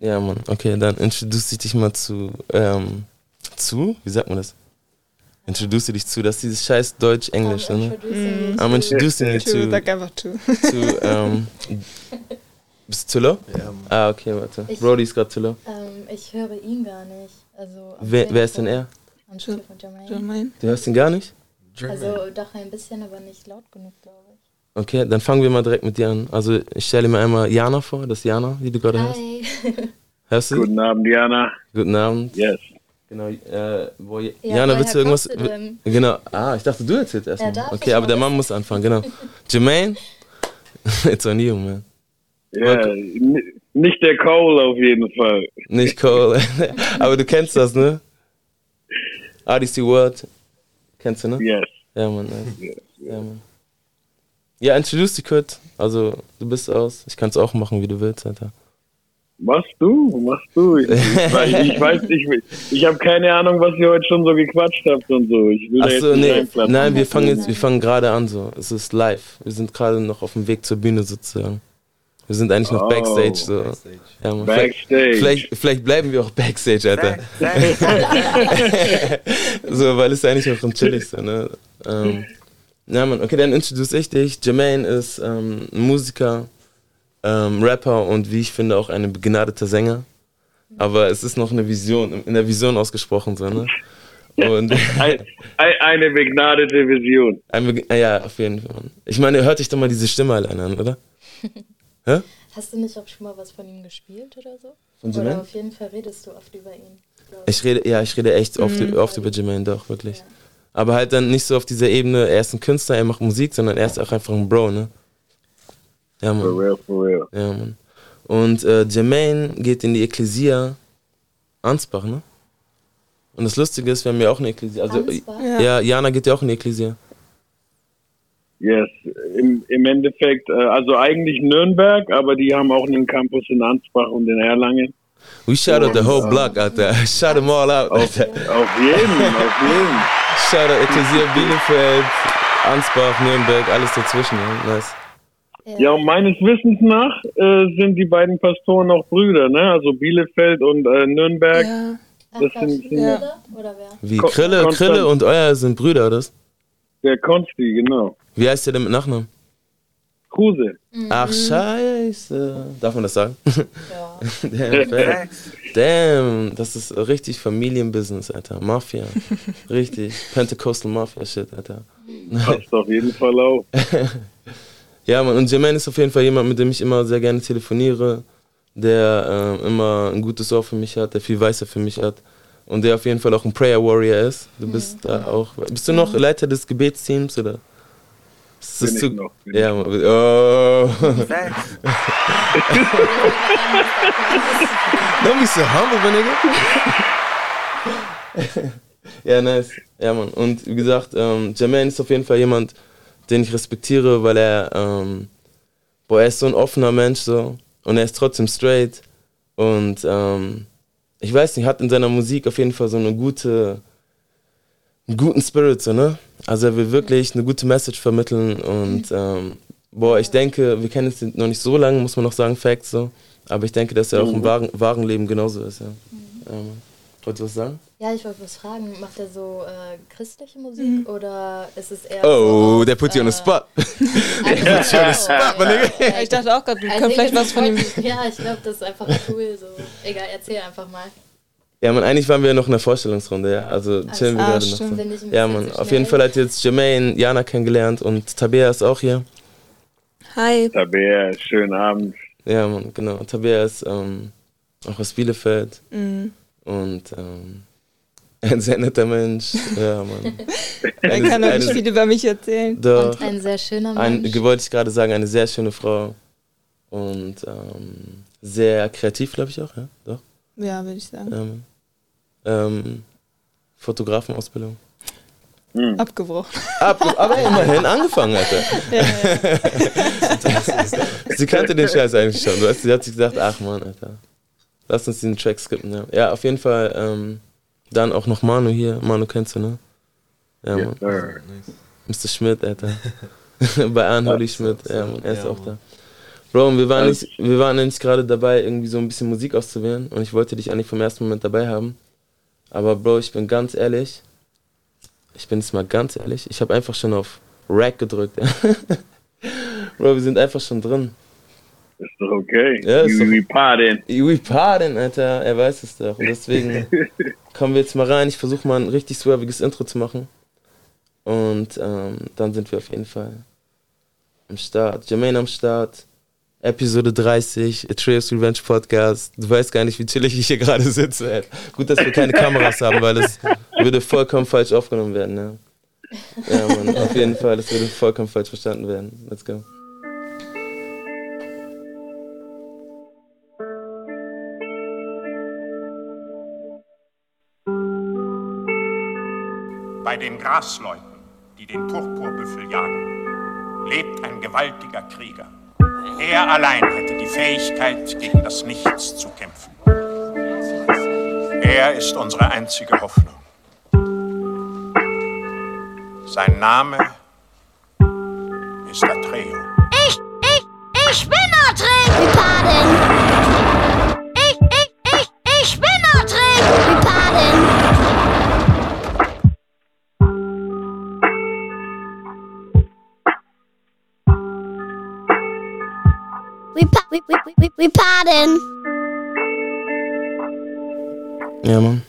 Ja, Mann. Okay, dann introduce ich dich mal zu, ähm, zu? Wie sagt man das? Introduce dich zu, das ist dieses scheiß Deutsch-Englisch, ne? Mm. I'm introducing you To, to, sag einfach to. to ähm, bist du zu low? Ja, Mann. Ah, okay, warte. Ich- Brody ist gerade zu low. Ähm, ich höre ihn gar nicht. Also Wer, wer ist denn er? Telefon Jermaine. Jermaine. Du hörst ihn gar nicht? Also doch ein bisschen, aber nicht laut genug, glaube ich. Okay, dann fangen wir mal direkt mit dir an. Also ich stelle mir einmal Jana vor, das ist Jana, die du gerade hörst. Hi. Hörst du? Guten Abend, Diana. Guten Abend. Yes. Genau, äh, wo, Ja, Jana, willst du irgendwas? du denn? Genau, ah, ich dachte, du erzählst Ja, erstmal. darf okay, aber der Mann muss anfangen, genau. Jermaine, it's on you, man. Ja, nicht der Cole auf jeden Fall. Nicht Cole, aber du kennst das, ne? RDC World, kennst du, ne? Yes. Ja, Mann, nice. yes. Ja, Mann. Ja, introduce dich kurz. Also, du bist aus. Ich kann es auch machen, wie du willst, Alter. Machst du? Machst du? Ich, ich, weiß- ich weiß nicht, ich habe keine Ahnung, was ihr heute schon so gequatscht habt und so. Ich will jetzt nicht nee, nein, wir fangen jetzt, wir fangen gerade an so. Es ist live. Wir sind gerade noch auf dem Weg zur Bühne sozusagen. Wir sind eigentlich noch Oh. Backstage so. Backstage. Ja, Backstage. vielleicht, vielleicht bleiben wir auch Backstage, Alter. so, weil es eigentlich auch am chilligste, ne? Ähm, ja, Mann, okay, dann introduce ich dich. Jermaine ist ähm, ein Musiker, ähm, Rapper und wie ich finde auch ein begnadeter Sänger. Aber es ist noch eine Vision, in der Vision ausgesprochen, so, ne? Und Ein, ein, eine begnadete Vision. ein Be- ah ja, auf jeden Fall. Ich meine, hört dich doch mal diese Stimme allein an, oder? Hä? Hast du nicht auch schon mal was von ihm gespielt oder so? Von oder Jermaine? auf jeden Fall redest du oft über ihn. Ich rede, ja, ich rede echt oft, oft über Jermaine, doch, wirklich. Aber halt dann nicht so auf dieser Ebene, er ist ein Künstler, er macht Musik, sondern er ist auch einfach ein Bro, ne? Ja, For Mann. real, for real. Ja, Mann. Und äh, Jermaine geht in die Ekklesia Ansbach, ne? Und das Lustige ist, wir haben ja auch eine Ekklesia. Also, Ansbach? Ja. ja, Jana geht ja auch in die Ekklesia. Yes. Im, Im Endeffekt, äh, also eigentlich Nürnberg, aber die haben auch einen Campus in Ansbach und in Erlangen. We shout out the whole block out there. Shout them all out. Auf, auf jeden, auf jeden. Shout out Ekklesia Bielefeld, Ansbach, Nürnberg, alles dazwischen. Ja. Nice. Ja, und meines Wissens nach äh, sind die beiden Pastoren auch Brüder, ne? Also Bielefeld und äh, Nürnberg. Ja. Ach, Das sind- sind- Brüder? Oder wer? Wie Ko- Krille, Konstant. Krille und euer sind Brüder, oder? Der Konsti, genau. Wie heißt der denn mit Nachnamen? Kruse. Ach, scheiße. Darf man das sagen? Ja. Damn. Damn, das ist richtig Familienbusiness, Alter. Mafia. Richtig. Pentecostal Mafia-Shit, Alter. Passt auf jeden Fall auf. Ja, Mann, und Jermaine ist auf jeden Fall jemand, mit dem ich immer sehr gerne telefoniere, der ähm, immer ein gutes Ohr für mich hat, der viel Weißer für mich hat und der auf jeden Fall auch ein Prayer Warrior ist. Du bist da auch. Bist du noch Leiter des Gebetsteams oder? Ist das Bin zu- noch. Ja, Mann. Oh. Don't be so humble, my nigga. ja, nice. Ja, Mann. Und wie gesagt, ähm, Jermaine ist auf jeden Fall jemand, den ich respektiere, weil er, ähm, boah, er ist so ein offener Mensch so und er ist trotzdem straight und ähm, ich weiß nicht, hat in seiner Musik auf jeden Fall so eine gute, einen guten Spirit so, ne? Also er will wirklich eine gute Message vermitteln und ähm, boah, ich denke, wir kennen es noch nicht so lange, muss man noch sagen, Facts so, aber ich denke, dass er auch im wahren, wahren Leben genauso ist, ja. ja Mann. Wolltest du was sagen? Ja, ich wollte was fragen. Macht er so äh, christliche Musik oder ist es eher Oh, so der put you on the spot. Der put you on the spot, my nigga. Ja, ich dachte auch gerade, wir können vielleicht was von ihm. Ja, ich glaube, das ist einfach cool. So. Egal, erzähl einfach mal. Ja, man, eigentlich waren wir noch in der Vorstellungsrunde, ja. Also chillen wir Ah, gerade noch stimmt. so. Ein Ja, man, auf jeden? Fall hat jetzt Jermaine Jana kennengelernt und Tabea ist auch hier. Hi. Tabea, schönen Abend. Ja, man, genau. Tabea ist ähm, auch aus Bielefeld Mhm. und ähm, ein sehr netter Mensch. Ja, man. Er kann doch nicht viel über mich erzählen. Doch, Und ein sehr schöner ein, Mensch. wollte ich gerade sagen, eine sehr schöne Frau und ähm, sehr kreativ, glaube ich auch, ja. Doch. Ja, würde ich sagen. Ähm, ähm, Fotografenausbildung. Abgebrochen. Ab, aber immerhin angefangen, Alter. Ja, ja. Sie kannte den Scheiß eigentlich schon. Weißt, sie hat sich gedacht, ach man, Alter. Lass uns diesen Track skippen, ja. Ja, auf jeden Fall, ähm, dann auch noch Manu hier. Manu kennst du, ne? Ja, Yes, Mann. sir. Mr. Schmidt, Alter. Bei Unholy Schmidt, ja, Mann, er ist Ja, auch da. Bro, wir waren, nicht, wir waren nicht gerade dabei, irgendwie so ein bisschen Musik auszuwählen und ich wollte dich eigentlich vom ersten Moment dabei haben. Aber Bro, ich bin ganz ehrlich, ich bin jetzt mal ganz ehrlich, ich habe einfach schon auf Rack gedrückt. Bro, wir sind einfach schon drin. Ist doch okay. Ja, ist we, we pardon. We pardon, Alter. Er weiß es doch. Und deswegen kommen wir jetzt mal rein. Ich versuche mal ein richtig swerviges Intro zu machen. Und ähm, dann sind wir auf jeden Fall am Start. Jermaine am Start. Episode 30, Atreus Revenge Podcast. Du weißt gar nicht, wie chillig ich hier gerade sitze. Ey. Gut, dass wir keine Kameras haben, weil das würde vollkommen falsch aufgenommen werden. Ja, ja Mann, auf jeden Fall. Das würde vollkommen falsch verstanden werden. Let's go. Bei den Grasleuten, die den Purpurbüffel jagen, lebt ein gewaltiger Krieger. Er allein hätte die Fähigkeit, gegen das Nichts zu kämpfen. Er ist unsere einzige Hoffnung. Sein Name ist Atreo. Ich, ich, ich bin Atreo! Wir we, we pardon. Ja, Mann.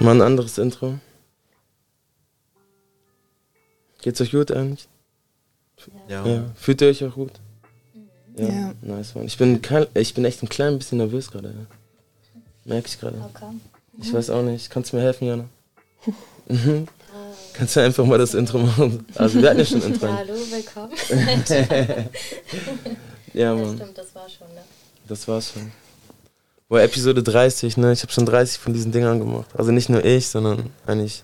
Mal ein anderes Intro. Geht's euch gut eigentlich? Ja. Ja. Fühlt ihr euch auch gut? Ja. Nice, Mann. Ich bin, kein, ich bin echt ein klein bisschen nervös gerade. Ja. Merke ich gerade. Okay. Ich weiß auch nicht. Kannst du mir helfen, Jana? Kannst du einfach mal das Intro machen? Also wir hatten ja schon ein Intro. Ja, hallo, willkommen. Ja, ja, Mann. stimmt, das war schon, ne? Das war's schon. Boah, Episode 30, ne? Ich habe schon 30 von diesen Dingern gemacht. Also nicht nur ich, sondern eigentlich.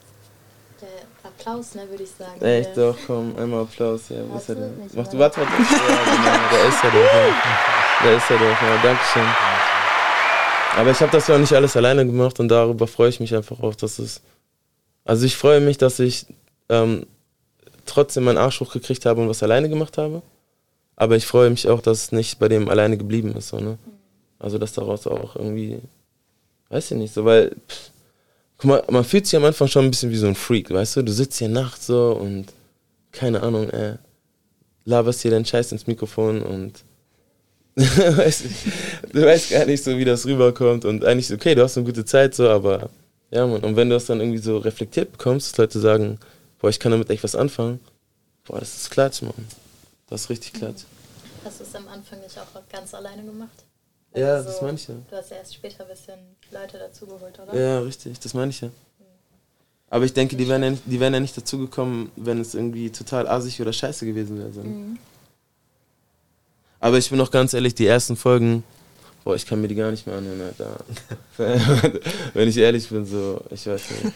Der Applaus, ne, würde ich sagen. Echt, Der- doch, komm, einmal Applaus. Ja, wo ist er denn? Mach du, warte, warte. Ja, genau, da ist er doch. Ja. Da ist er doch, ja, Dankeschön. Aber ich habe das ja auch nicht alles alleine gemacht und darüber freue ich mich einfach auch, dass es. Also ich freue mich, dass ich ähm, trotzdem meinen Arsch hochgekriegt habe und was alleine gemacht habe. Aber ich freue mich auch, dass es nicht bei dem alleine geblieben ist, so, ne? Also dass daraus auch irgendwie, weiß ich nicht, so, weil, pff, guck mal, man fühlt sich am Anfang schon ein bisschen wie so ein Freak, weißt du? Du sitzt hier nachts so und, keine Ahnung, äh, laberst hier deinen Scheiß ins Mikrofon und weißt, du weißt gar nicht so, wie das rüberkommt und eigentlich, okay, du hast eine gute Zeit so, aber ja, man, und wenn du das dann irgendwie so reflektiert bekommst, dass Leute sagen, boah, ich kann damit echt was anfangen, boah, das ist Klatsch, Mann. Das ist richtig Klatsch. Hast du es am Anfang nicht auch ganz alleine gemacht? Ja, Also das meine ich ja. Du hast ja erst später ein bisschen Leute dazugeholt, oder? Ja, richtig, das meine ich ja. Aber ich denke, die wären ja, nicht- die wären ja nicht dazugekommen, wenn es irgendwie total assig oder scheiße gewesen wäre. So. Mhm. Aber ich bin auch ganz ehrlich, die ersten Folgen, boah, ich kann mir die gar nicht mehr anhören, Alter. wenn ich ehrlich bin, so, ich weiß nicht.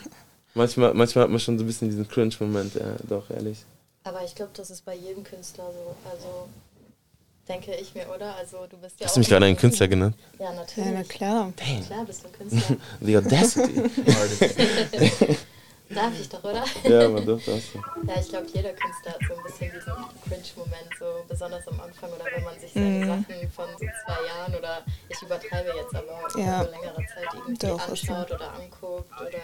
Manchmal, manchmal hat man schon so ein bisschen diesen Cringe-Moment, ja, doch, ehrlich. Aber ich glaube, das ist bei jedem Künstler so. Also denke ich mir, oder? Also du bist ja Hast auch du mich gerade einen ein- Künstler genannt? Ja, Ja, na natürlich. klar. Klar bist du ein Künstler. The Audacity. Darf ich doch, oder? ja, aber doch, das. Ja, ich glaube, jeder Künstler hat so ein bisschen diesen Cringe-Moment, so besonders am Anfang oder wenn man sich seine Sachen von so zwei Jahren oder ich übertreibe jetzt, aber Ja. vor längerer Zeit irgendwie Doch, anschaut oder anguckt oder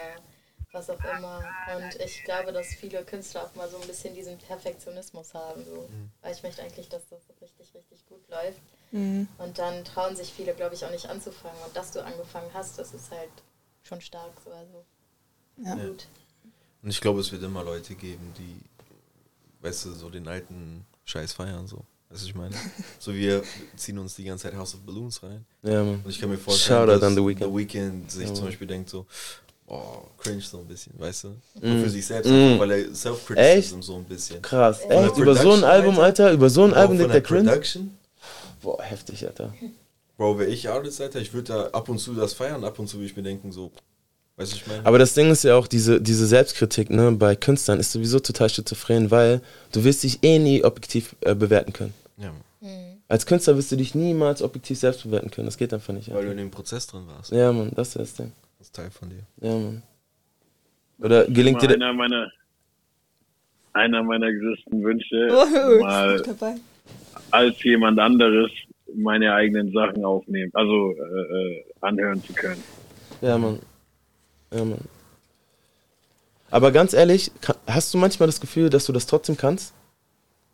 was auch immer. Und ich glaube, dass viele Künstler auch mal so ein bisschen diesen Perfektionismus haben. So. Weil ich möchte eigentlich, dass das richtig, richtig gut läuft. Mhm. Und dann trauen sich viele, glaube ich, auch nicht anzufangen. Und dass du angefangen hast, das ist halt schon stark. So. Also Ja. gut. Und ich glaube, es wird immer Leute geben, die, weißt du, so den alten Scheiß feiern, so. Weißt du, ich meine? So wir ziehen uns die ganze Zeit House of Balloons rein. Ja, man. Und ich kann mir vorstellen, dass The Weeknd. The Weeknd sich Ja, zum Mann. Beispiel denkt so, oh, cringe so ein bisschen, weißt du? Mm. Für sich selbst, Mm. weil er Self-Criticism so ein bisschen. Krass. Echt? Über so ein Album, Alter. Über so ein Auch Album denkt der Cringe? Boah, heftig, Alter. Bro, wäre ich Artist, Alter, ich würde da ab und zu das feiern, ab und zu würde ich mir denken, so, weißt du, ich meine? Aber das Ding ist ja auch, diese, diese Selbstkritik ne, bei Künstlern ist sowieso total schizophren, weil du wirst dich eh nie objektiv äh, bewerten können. Ja, Als Künstler wirst du dich niemals objektiv selbst bewerten können. Das geht einfach nicht. weil du Alter. in dem Prozess drin warst. Ja, Mann, das ist das Ding. Das ist Teil von dir. Ja, Mann. Oder gelingt dir. Einer meiner, einer meiner größten Wünsche, Oh, mal dabei. als jemand anderes meine eigenen Sachen aufnehmen, also äh, äh, anhören zu können. Ja, Mann. Ja, Mann. Aber ganz ehrlich, hast du manchmal das Gefühl, dass du das trotzdem kannst?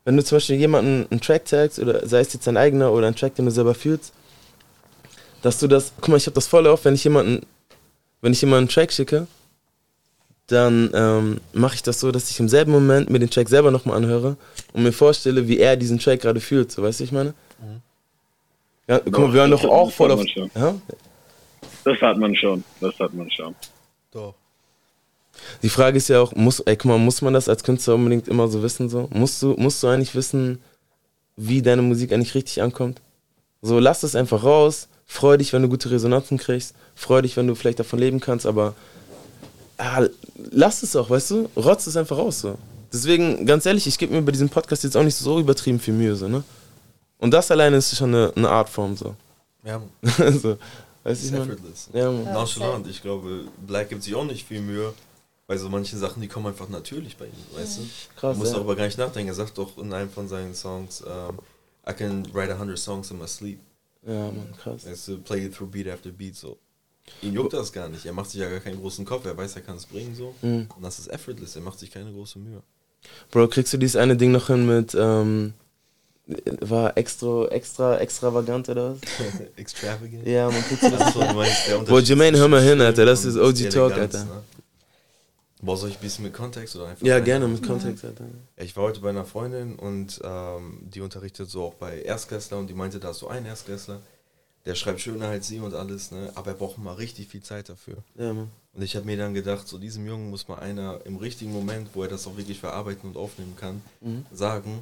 Wenn du zum Beispiel jemanden einen Track tagst, oder sei es jetzt dein eigener oder ein Track, den du selber fühlst, dass du das, guck mal, ich habe das voll oft, wenn ich jemanden, wenn ich jemanden einen Track schicke, dann ähm, mache ich das so, dass ich im selben Moment mir den Track selber nochmal anhöre und mir vorstelle, wie er diesen Track gerade fühlt, so weißt du, ich meine? Ja, guck mal, wir das doch auch voll auf. Ja? Das hat man schon, das hat man schon. Doch. Die Frage ist ja auch, muss, ey, guck mal, muss man das als Künstler unbedingt immer so wissen? So? Musst, du, musst du eigentlich wissen, wie deine Musik eigentlich richtig ankommt? So, lass es einfach raus, freu dich, wenn du gute Resonanzen kriegst, freu dich, wenn du vielleicht davon leben kannst, aber ah, lass es auch, weißt du? Rotz es einfach raus. So. Deswegen, ganz ehrlich, ich gebe mir bei diesem Podcast jetzt auch nicht so übertrieben viel Mühe. So, ne? Und das alleine ist schon eine, eine Artform. So. Ja, so. Weißt Ist ich effortless. Ja, Mann. Nonchalant. Ich glaube, Black gibt sich auch nicht viel Mühe, weil so manche Sachen, die kommen einfach natürlich bei ihm, weißt du? Krass, du musst ja. darüber gar nicht nachdenken. Er sagt doch in einem von seinen Songs, ähm, I can write a hundred songs in my sleep. Ja, Mann, krass. Weißt du, play it through beat after beat, so. Ihn juckt das gar nicht. Er macht sich ja gar keinen großen Kopf. Er weiß, er kann es bringen, so. Mhm. Und das ist effortless. Er macht sich keine große Mühe. Bro, kriegst du dieses eine Ding noch hin mit, ähm, war extra, extra, extravagant oder was? Extravagant. Ja, man kriegst du Das so, du meinst, der Boah, Jermaine, hör mal hin, Alter, das ist OG Talk, Alter. Ne? Boah, soll ich ein bisschen mit Kontext oder einfach? Ja, rein? gerne mit Kontext, Alter. Ich war heute bei einer Freundin und ähm, die unterrichtet so auch bei Erstklässler und die meinte, da ist so ein Erstklässler, der schreibt schöner als sie und alles, ne? aber er braucht mal richtig viel Zeit dafür. Ja, Mann. Und ich habe mir dann gedacht, so diesem Jungen muss mal einer im richtigen Moment, wo er das auch wirklich verarbeiten und aufnehmen kann, Mhm. sagen,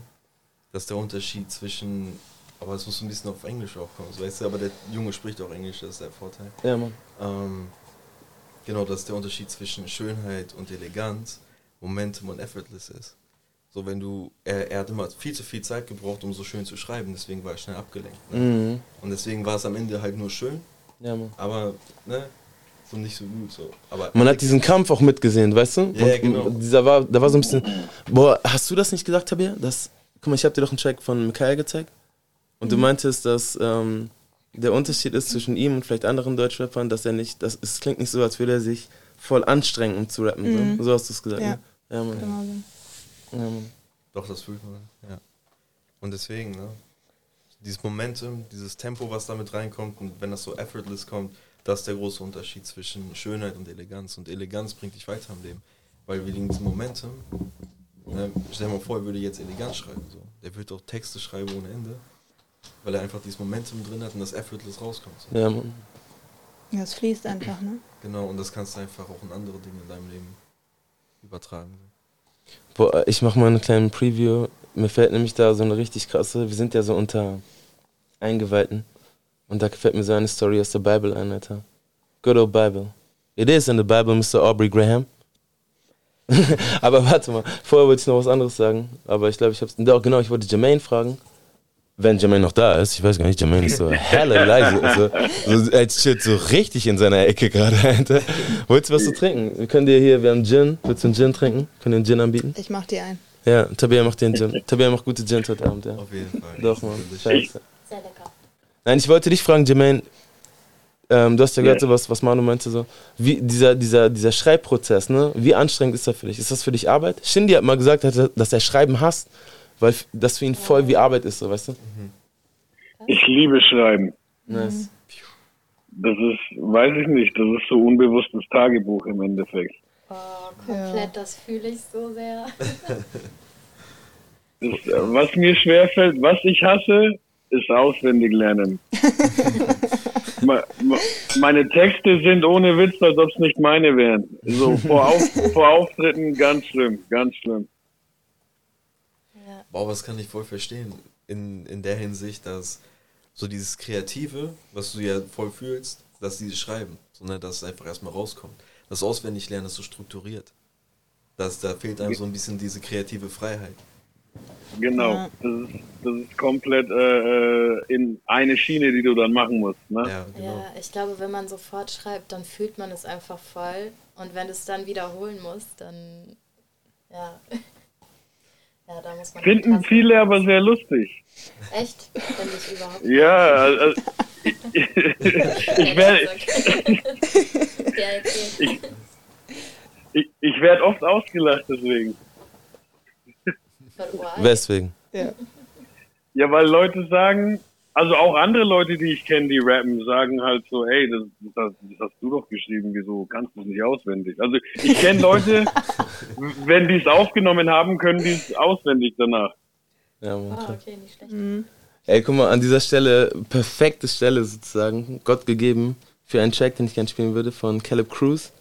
dass der Unterschied zwischen, aber es muss ein bisschen auf Englisch aufkommen, so weißt du, aber der Junge spricht auch Englisch, das ist der Vorteil. Ja, Mann. Ähm, genau, dass der Unterschied zwischen Schönheit und Eleganz, Momentum und Effortless ist. So, wenn du, er, er hat immer viel zu viel Zeit gebraucht, um so schön zu schreiben, deswegen war er schnell abgelenkt. Ne? Mhm. Und deswegen war es am Ende halt nur schön, Ja, Mann. aber, ne, so nicht so gut, so. Aber Man hat diesen Kampf auch mitgesehen, weißt du? Ja, Man- genau. Dieser war, da war so ein bisschen. Boah, hast du das nicht gesagt, Tabia? Das, guck mal, ich habe dir doch einen Track von Mikael gezeigt. Und du meintest, dass ähm, der Unterschied ist zwischen ihm und vielleicht anderen Deutschrappern, dass er nicht, das, es klingt nicht so, als würde er sich voll anstrengen, um zu rappen. Mhm. So, so hast du es gesagt, Ja. ne? Ja, Mann. Genau so. Ja, Mann. Doch, das fühlt man, ja. Und deswegen, ne, dieses Momentum, dieses Tempo, was damit reinkommt und wenn das so effortless kommt, das ist der große Unterschied zwischen Schönheit und Eleganz. Und Eleganz bringt dich weiter im Leben. Weil wegen diesem Momentum, ne, stell dir mal vor, er würde jetzt Eleganz schreiben. So. Der würde auch Texte schreiben ohne Ende. Weil er einfach dieses Momentum drin hat und das effortless rauskommt. So. Ja, Mann. Ja, es fließt einfach, ne? Genau, und das kannst du einfach auch in andere Dinge in deinem Leben übertragen. Boah, ich mache mal eine kleine Preview. Mir fällt nämlich da so eine richtig krasse, wir sind ja so unter Eingeweihten. Und da fällt mir so eine Story aus der Bible ein, Alter. Good old Bible. It is in the Bible, Mr. Aubrey Graham. aber warte mal, vorher wollte ich noch was anderes sagen. Aber ich glaube, ich hab's. Doch, genau, ich wollte Jermaine fragen. Wenn Jermaine noch da ist, ich weiß gar nicht, Jermaine ist so helle leise. So, so, als chillt so richtig in seiner Ecke gerade, Alter. Wolltest du was zu trinken? Wir können dir hier, wir haben Gin. Willst du einen Gin trinken? Können wir einen Gin anbieten? Ich mach dir ein. Ja, Tabea macht den Gin. Tabea macht gute Gins heute Abend, ja. Auf jeden Fall. Doch, Mann. Scheiße. Sehr lecker. Nein, ich wollte dich fragen, Jermaine. Ähm, du hast ja gehört, so was, was Manu meinte, so. Wie, dieser, dieser, dieser Schreibprozess, ne? Wie anstrengend ist das für dich? Ist das für dich Arbeit? Shindy hat mal gesagt, dass er- Schreiben hasst, weil das für ihn voll wie Arbeit ist, so, weißt du? Ich liebe Schreiben. Nice. Das ist, weiß ich nicht, das ist so unbewusstes Tagebuch im Endeffekt. Oh, komplett, das fühle ich so sehr. Das, was mir schwerfällt, was ich hasse, ist auswendig lernen. Me- me- meine Texte sind ohne Witz, als ob es nicht meine wären. So vor, Auf, vor Auftritten ganz schlimm, ganz schlimm. Ja. Boah, aber das kann ich voll verstehen. In, in der Hinsicht, dass so dieses Kreative, was du ja voll fühlst, dass dieses Schreiben, sondern dass es einfach erstmal rauskommt. Das Auswendiglernen ist so strukturiert. Das, da fehlt einem so ein bisschen diese kreative Freiheit. Genau. Ja. Das, ist, das ist komplett äh, äh, in eine Schiene, die du dann machen musst. Ne? Ja, genau. Ja, ich glaube, wenn man sofort schreibt, dann fühlt man es einfach voll. Und wenn du es dann wiederholen musst, dann ja. Ja, da muss man. Finden tanzen. viele aber sehr lustig. Echt? Finde ich überhaupt Ja, also, ich, ich werde erzähl. ich, ich werd oft ausgelacht deswegen. Weswegen? Ja. Ja, weil Leute sagen, also auch andere Leute, die ich kenne, die rappen, sagen halt so, ey, das, das, hast, das hast du doch geschrieben, wieso kannst du es nicht auswendig? Also ich kenne Leute, wenn die es aufgenommen haben, können die es auswendig danach. Ja, Mann. Ah, klar. okay, nicht schlecht. Ey, guck mal, an dieser Stelle, perfekte Stelle sozusagen, Gott gegeben, für einen Track, den ich gerne spielen würde, von Caleb Cruz.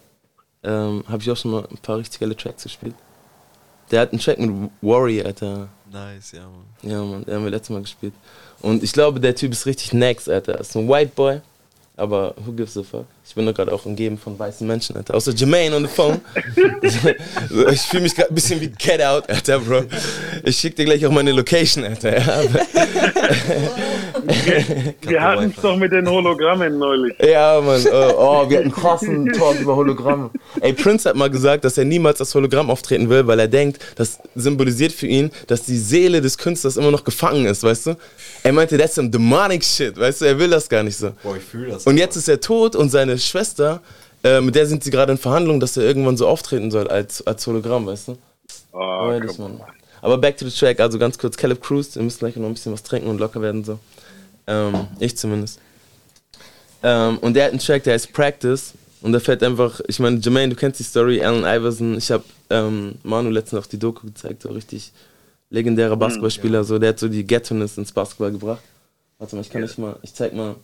Ähm, Habe ich auch schon mal ein paar richtig geile Tracks gespielt. Der hat einen Track mit Warrior, Alter. Nice, ja, Mann. Ja, Mann, den haben wir letztes Mal gespielt. Und ich glaube, der Typ ist richtig next, Alter. Ist ein White Boy, aber who gives a fuck? Ich bin doch gerade auch umgeben von weißen Menschen, Alter. Außer Jermaine on the phone. ich fühle mich gerade ein bisschen wie Get Out, Alter, Bro. Ich schick dir gleich auch meine Location, Alter. Ja, aber, Wir hatten es doch mit den Hologrammen neulich. ja Mann. Oh, oh, wir hatten einen krassen Talk über Hologramme. Ey, Prince hat mal gesagt, dass er niemals als Hologramm auftreten will, weil er denkt, das symbolisiert für ihn, dass die Seele des Künstlers immer noch gefangen ist, weißt du? Er meinte, that's some demonic shit, weißt du? Er will das gar nicht so. Boah, ich fühle das. Und jetzt ist er tot und seine Schwester, äh, mit der sind sie gerade in Verhandlungen, dass er irgendwann so auftreten soll als, als Hologramm, weißt du? Oh, Aber, das. Mann. Aber back to the track, also ganz kurz, Caleb Cruz, wir müssen gleich noch ein bisschen was trinken und locker werden so. Ähm, ich zumindest. Ähm, und der hat einen Track, der heißt Practice. Und da fällt einfach, ich meine, Jermaine, du kennst die Story, Allen Iverson. Ich habe ähm, Manu letztens auch die Doku gezeigt, so richtig legendärer Basketballspieler, so, der hat so die Ghettoness ins Basketball gebracht. Warte mal, ich kann nicht mal, ich zeig mal,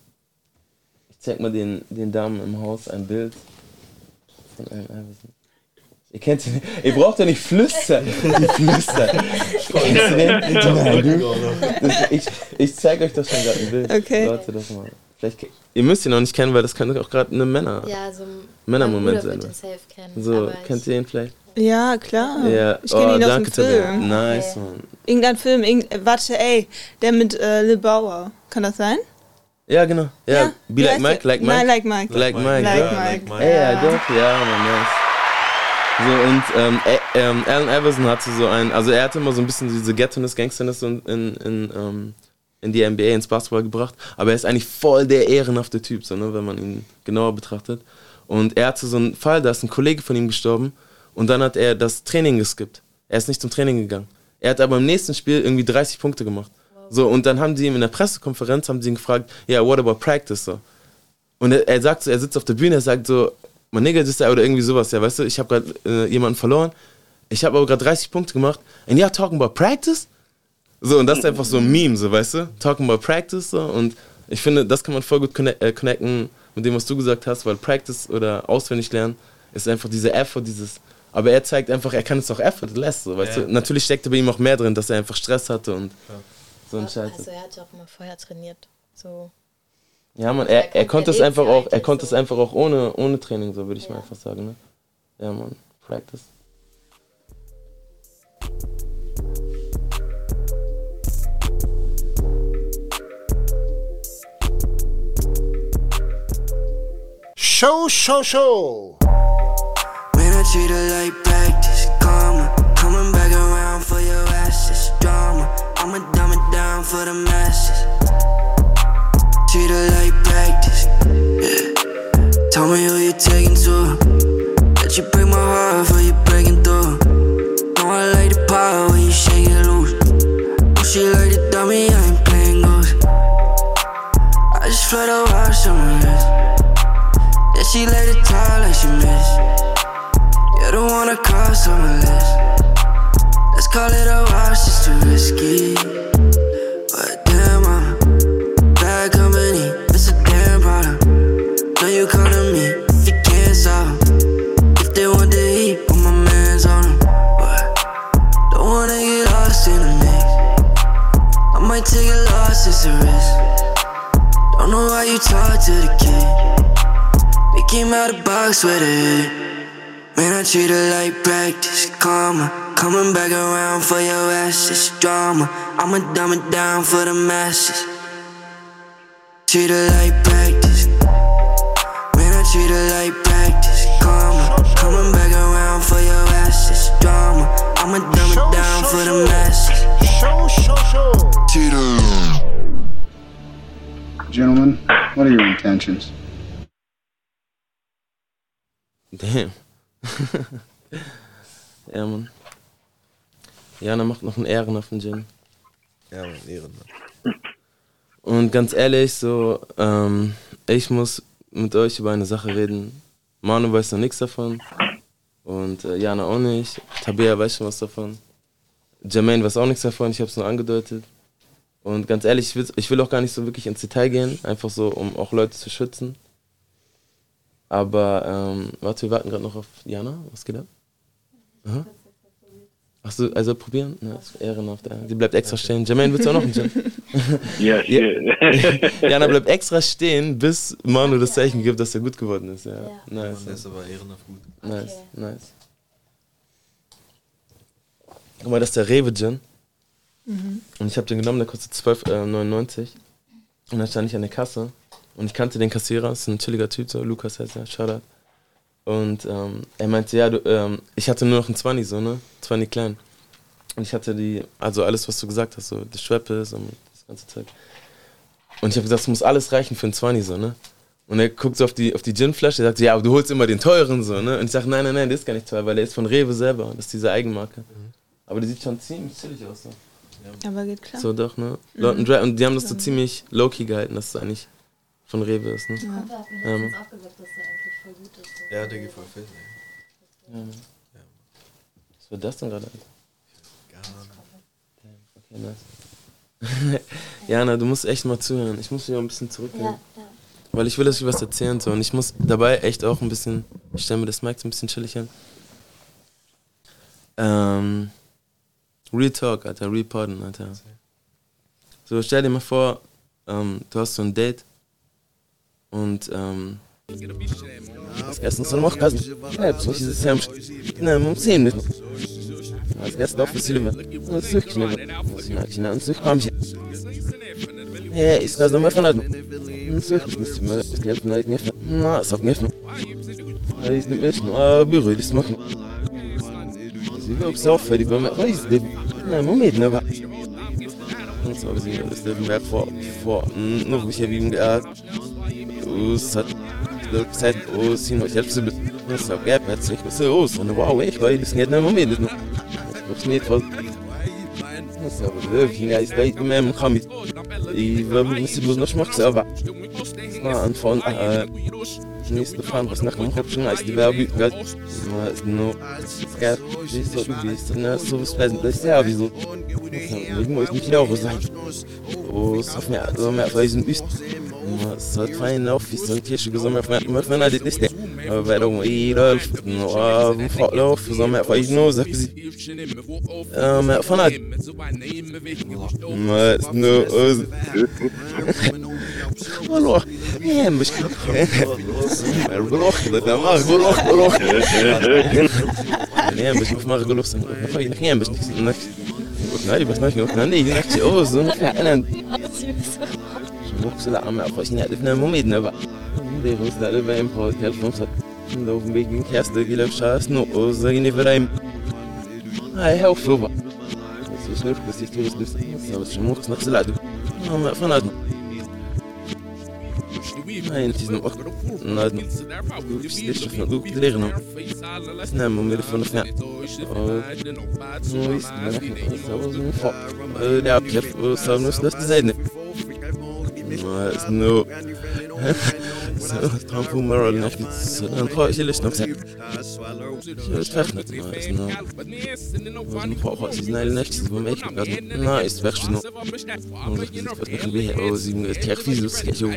zeig mal den, den Damen im Haus ein Bild von Allen Iverson. Ihr kennt ihn, ihr braucht ja nicht flüstern, die flüstern. Kennst du den? Nein, du? Das, ich, ich zeig euch das schon gerade ein Bild. Okay. Warte das mal. Vielleicht, ihr müsst ihn auch nicht kennen, weil das könnte auch gerade eine Männer. Ja, so ein Männermoment sein, kennen. So, kennt ihr ihn vielleicht? Ja, klar. Ja. Ich kenne ihn aus dem. Film. Nice, Mann. Irgendein Film, irgend, äh, warte, ey, der mit äh, Lil Bauer. Kann das sein? Ja, genau. Ja, Be Wie like Mike, like Mike. Nein, like Mike. Like Mike. Like ja. Mike. Ey, ja, doch, ja, man, nice. So, und ähm, ähm, Allen Iverson hatte so ein, also er hatte immer so ein bisschen diese Ghettoness, Gangsterness in, in, in, ähm, in die NBA, ins Basketball gebracht, aber er ist eigentlich voll der ehrenhafte Typ, so, ne, wenn man ihn genauer betrachtet. Und er hatte so einen Fall, da ist ein Kollege von ihm gestorben und dann hat er das Training geskippt. Er ist nicht zum Training gegangen. Er hat aber im nächsten Spiel irgendwie 30 Punkte gemacht. So, und dann haben sie ihm in der Pressekonferenz, haben sie ihn gefragt, ja, yeah, what about practice, so. Und er, er sagt so, er sitzt auf der Bühne, er sagt so, mein Nigga, das oder irgendwie sowas, ja, weißt du, ich habe gerade äh, jemanden verloren, ich habe aber gerade 30 Punkte gemacht, and yeah, talking about practice? So, und das ist einfach so ein Meme, so, weißt du, talking about practice, so, und ich finde, das kann man voll gut conne äh, connecten mit dem, was du gesagt hast, weil Practice oder auswendig lernen ist einfach dieser Effort, dieses, aber er zeigt einfach, er kann es auch effortless, so, weißt Ja. du, natürlich steckt bei ihm auch mehr drin, dass er einfach Stress hatte und so ein Scheiß. also er hat ja auch immer vorher trainiert. So. Ja, man, Er er, er konnte es einfach auch, er konnte es so. einfach auch ohne, ohne Training, so würde ich mal Ja. einfach sagen, ne? Ja, man, Practice. Show, show, show. Man, I treat her like practice. Down for the masses. Treat her like practice. Yeah. Tell me who you're taking to. Let you break my heart before you breaking through. Know I like the power when you shake it loose. Oh, she like the dummy, I ain't playing ghost. I just fly to watch someone else. Yeah, she let it talk like she miss. You don't wanna cross on my list. Let's call it a wash, it's too treat her like practice. Karma, coming back around for your asses. Drama, I'ma dumb it down for the masses. Treat her like practice. Man, I treat her like practice. Karma, coming back around for your asses. Drama, I'ma dumb I'ma down for the masses. Show, show, show. Cheetah. Gentlemen, what are your intentions? Damn. ja, Mann. Jana macht noch einen ehrenhaften Gin. Ja, man, Ehren. Und ganz ehrlich, so, ähm, ich muss mit euch über eine Sache reden. Manu weiß noch nichts davon. Und äh, Jana auch nicht. Tabea weiß schon was davon. Jermaine weiß auch nichts davon, ich habe es nur angedeutet. Und ganz ehrlich, ich will, ich will auch gar nicht so wirklich ins Detail gehen, einfach so, um auch Leute zu schützen. Aber, ähm, warte, wir warten gerade noch auf Jana. Was geht ab? Aha. Achso, also probieren? Na, ist ehrenhaft. Ja. Sie bleibt extra stehen. Jermaine, willst du auch noch einen Gin? Ja, Ja. Jana bleibt extra stehen, bis Manu das Zeichen gibt, dass er gut geworden ist. Ja. Ja. Nice. Der ist aber ehrenhaft gut. Nice, Okay. nice. Guck mal, das ist der Rewe Gin. Und ich habe den genommen, der kostet 12,99. und dann stand ich an der Kasse und ich kannte den Kassierer, ist ein chilliger Typ, so Lukas heißt er, Shoutout. Und ähm, er meinte, ja, du, ähm, ich hatte nur noch einen 20, so, ne? 20 klein. Und ich hatte die, also alles, was du gesagt hast, so, die Schweppes und das ganze Zeug. Und ich habe gesagt, es muss alles reichen für einen 20, so, ne? Und er guckt so auf die, auf die Gin-Flasche, er sagt, ja, aber du holst immer den teuren, so, ne? Und ich sage, nein, nein, nein, der ist gar nicht teuer, weil der ist von Rewe selber, das ist diese Eigenmarke. Aber der sieht schon ziemlich chillig aus, so. Aber geht klar. So doch, ne? Dry. Und die haben das so ziemlich low-key gehalten, dass es eigentlich von Rewe ist, ne? Und er hat mir Ja, letztens dass der eigentlich voll gut ist. So. Ja, der geht voll fit. Ja, Mann. Was war das denn gerade? Alter? Gar nicht. Okay, nice. Jana, du musst echt mal zuhören. Ich muss auch ein bisschen zurückgehen. Ja, ja. Weil ich will, dass ich was erzählen so. Und ich muss dabei echt auch ein bisschen, ich stelle mir das Mic so ein bisschen chillig hin. Ähm, Real Talk, Alter, Real Pardon, Alter. So, stell dir mal vor, ähm, du hast so ein Date und ähm, das erste so noch Kassen. Ja, jetzt muss ich das na, um 10 mit. Als erstes auf das Silber. Und zurück, ich nehme. Ich nehme, und zurück, komm ich. Ja, ist das nochmal von der Zurück, ich muss mal, ich nehme, nein, nicht. Na, es hat nicht. Ich nehme nicht, ah, Büro, das machen. Sie wird fertig, weil man weiß, na, Moment, aber. Und so, sie ist der Werk vor, vor, noch mich wie im Geart. Es hat, das heißt, oh, sie noch selbst mit, das hat gab, hat sich so aus, und wow, ich weiß, das nicht, na, Moment, ich hab's nicht voll. Das ist aber wirklich, ja, ist da, ich bin mit dem Ich war mit dem Sibus noch schmack selber. Das war Anfang, äh, nächste Frage, was nach dem Hauptschirm heißt, die Werbung, wird, nur, es gab, wie so, wie ist, ne, so was weiß ist ja, wieso, ich muss nicht auch sein. Oh, es hat mir, so mehr, weil ich ein só vai não fiz um que chegou meu meu final de teste velho um ira no um falo fiz um meu faz no zap um final mas no والله يا مش بروح دماغ بروح بروح يا مش دماغ بروح يا مش نكش Nein, ich weiß nicht, noch nicht. Ich dachte, oh, so ein Wuchs da am auf China def na moment na ba. De Wuchs da ba im Haus helf uns hat. Da auf wegen Kerst de wieder schas no ozeri ne vraim. Ai helf so ba. Das ist nur bis ich tue das. Das ist schon Wuchs nach Salat. Na von hat. ما انت زنو اكبر نادم بسليش رفنا دوك دليغنا سنام ومي رفنا فنا ويس بنا حنا خلصة وزن فوق لعب كيف وصابنا سلاس تزايدنا Niemals nur. Traum von Mara auf die Zellen räuchelig noch sagt. Ich treffen das Neues, ne? Was man braucht, ist das Nächte, wo man echt noch Na, ist weg, schon. Und ich bin jetzt wirklich wie Herr Sieben, ist kein Fieses, kein Jo.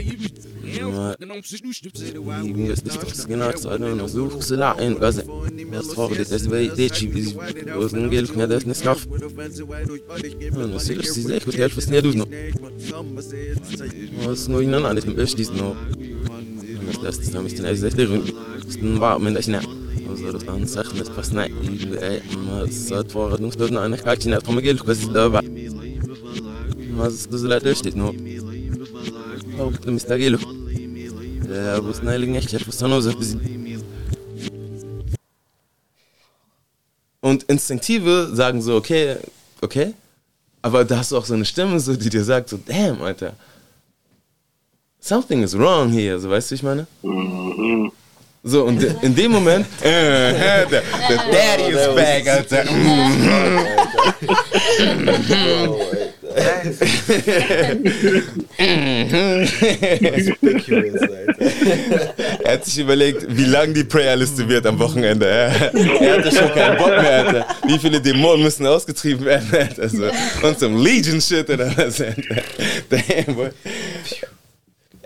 Sieben ist nicht das genau, das eine und so, ich soll ein, was das Frau, das ist bei Dechi, wie sie, wo es ein Geld, mehr, das nicht kauf. Und das ist sehr gut, ich weiß nicht, du noch. What's going on? This bitch, this no. Das ist nämlich den Ersättigung. Das war mir nicht nah. Also das dann sagt mit was Ey, man hat vor uns dürfen eine Karte nicht vom Geld, was da war. Was das leider steht nur. Auch dem ist da Geld. Der was nein liegen nicht, was dann so Und Instinktive sagen so, okay, okay, aber da hast du auch so eine Stimme, so, die dir sagt, so, damn, Alter, Something is wrong here, so weißt du, ich meine? So, und in dem Moment, äh, der, der Daddy is back, Alter. er hat sich überlegt, wie lang die Prayerliste wird am Wochenende. Er, er hatte schon keinen Bock mehr, Alter. Wie viele Dämonen müssen ausgetrieben werden, Alter. So. Und zum Legion-Shit oder was, Alter. Damn, boy.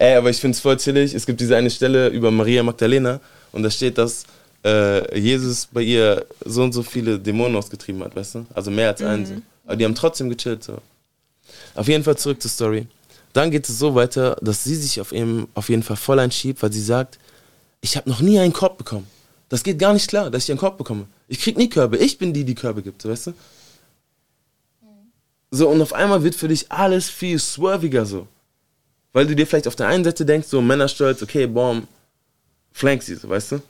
Ey, aber ich finde es voll chillig. Es gibt diese eine Stelle über Maria Magdalena und da steht, dass äh, Jesus bei ihr so und so viele Dämonen ausgetrieben hat, weißt du? Also mehr als einen. So. Aber die haben trotzdem gechillt. So. Auf jeden Fall zurück zur Story. Dann geht es so weiter, dass sie sich auf, ihm, auf jeden Fall voll einschiebt, weil sie sagt, ich habe noch nie einen Korb bekommen. Das geht gar nicht klar, dass ich einen Korb bekomme. Ich krieg nie Körbe. Ich bin die, die Körbe gibt, weißt du? So, und auf einmal wird für dich alles viel swerviger so. Weil du dir vielleicht auf der einen Seite denkst, so Männerstolz, okay, boom, flank sie, so, weißt du?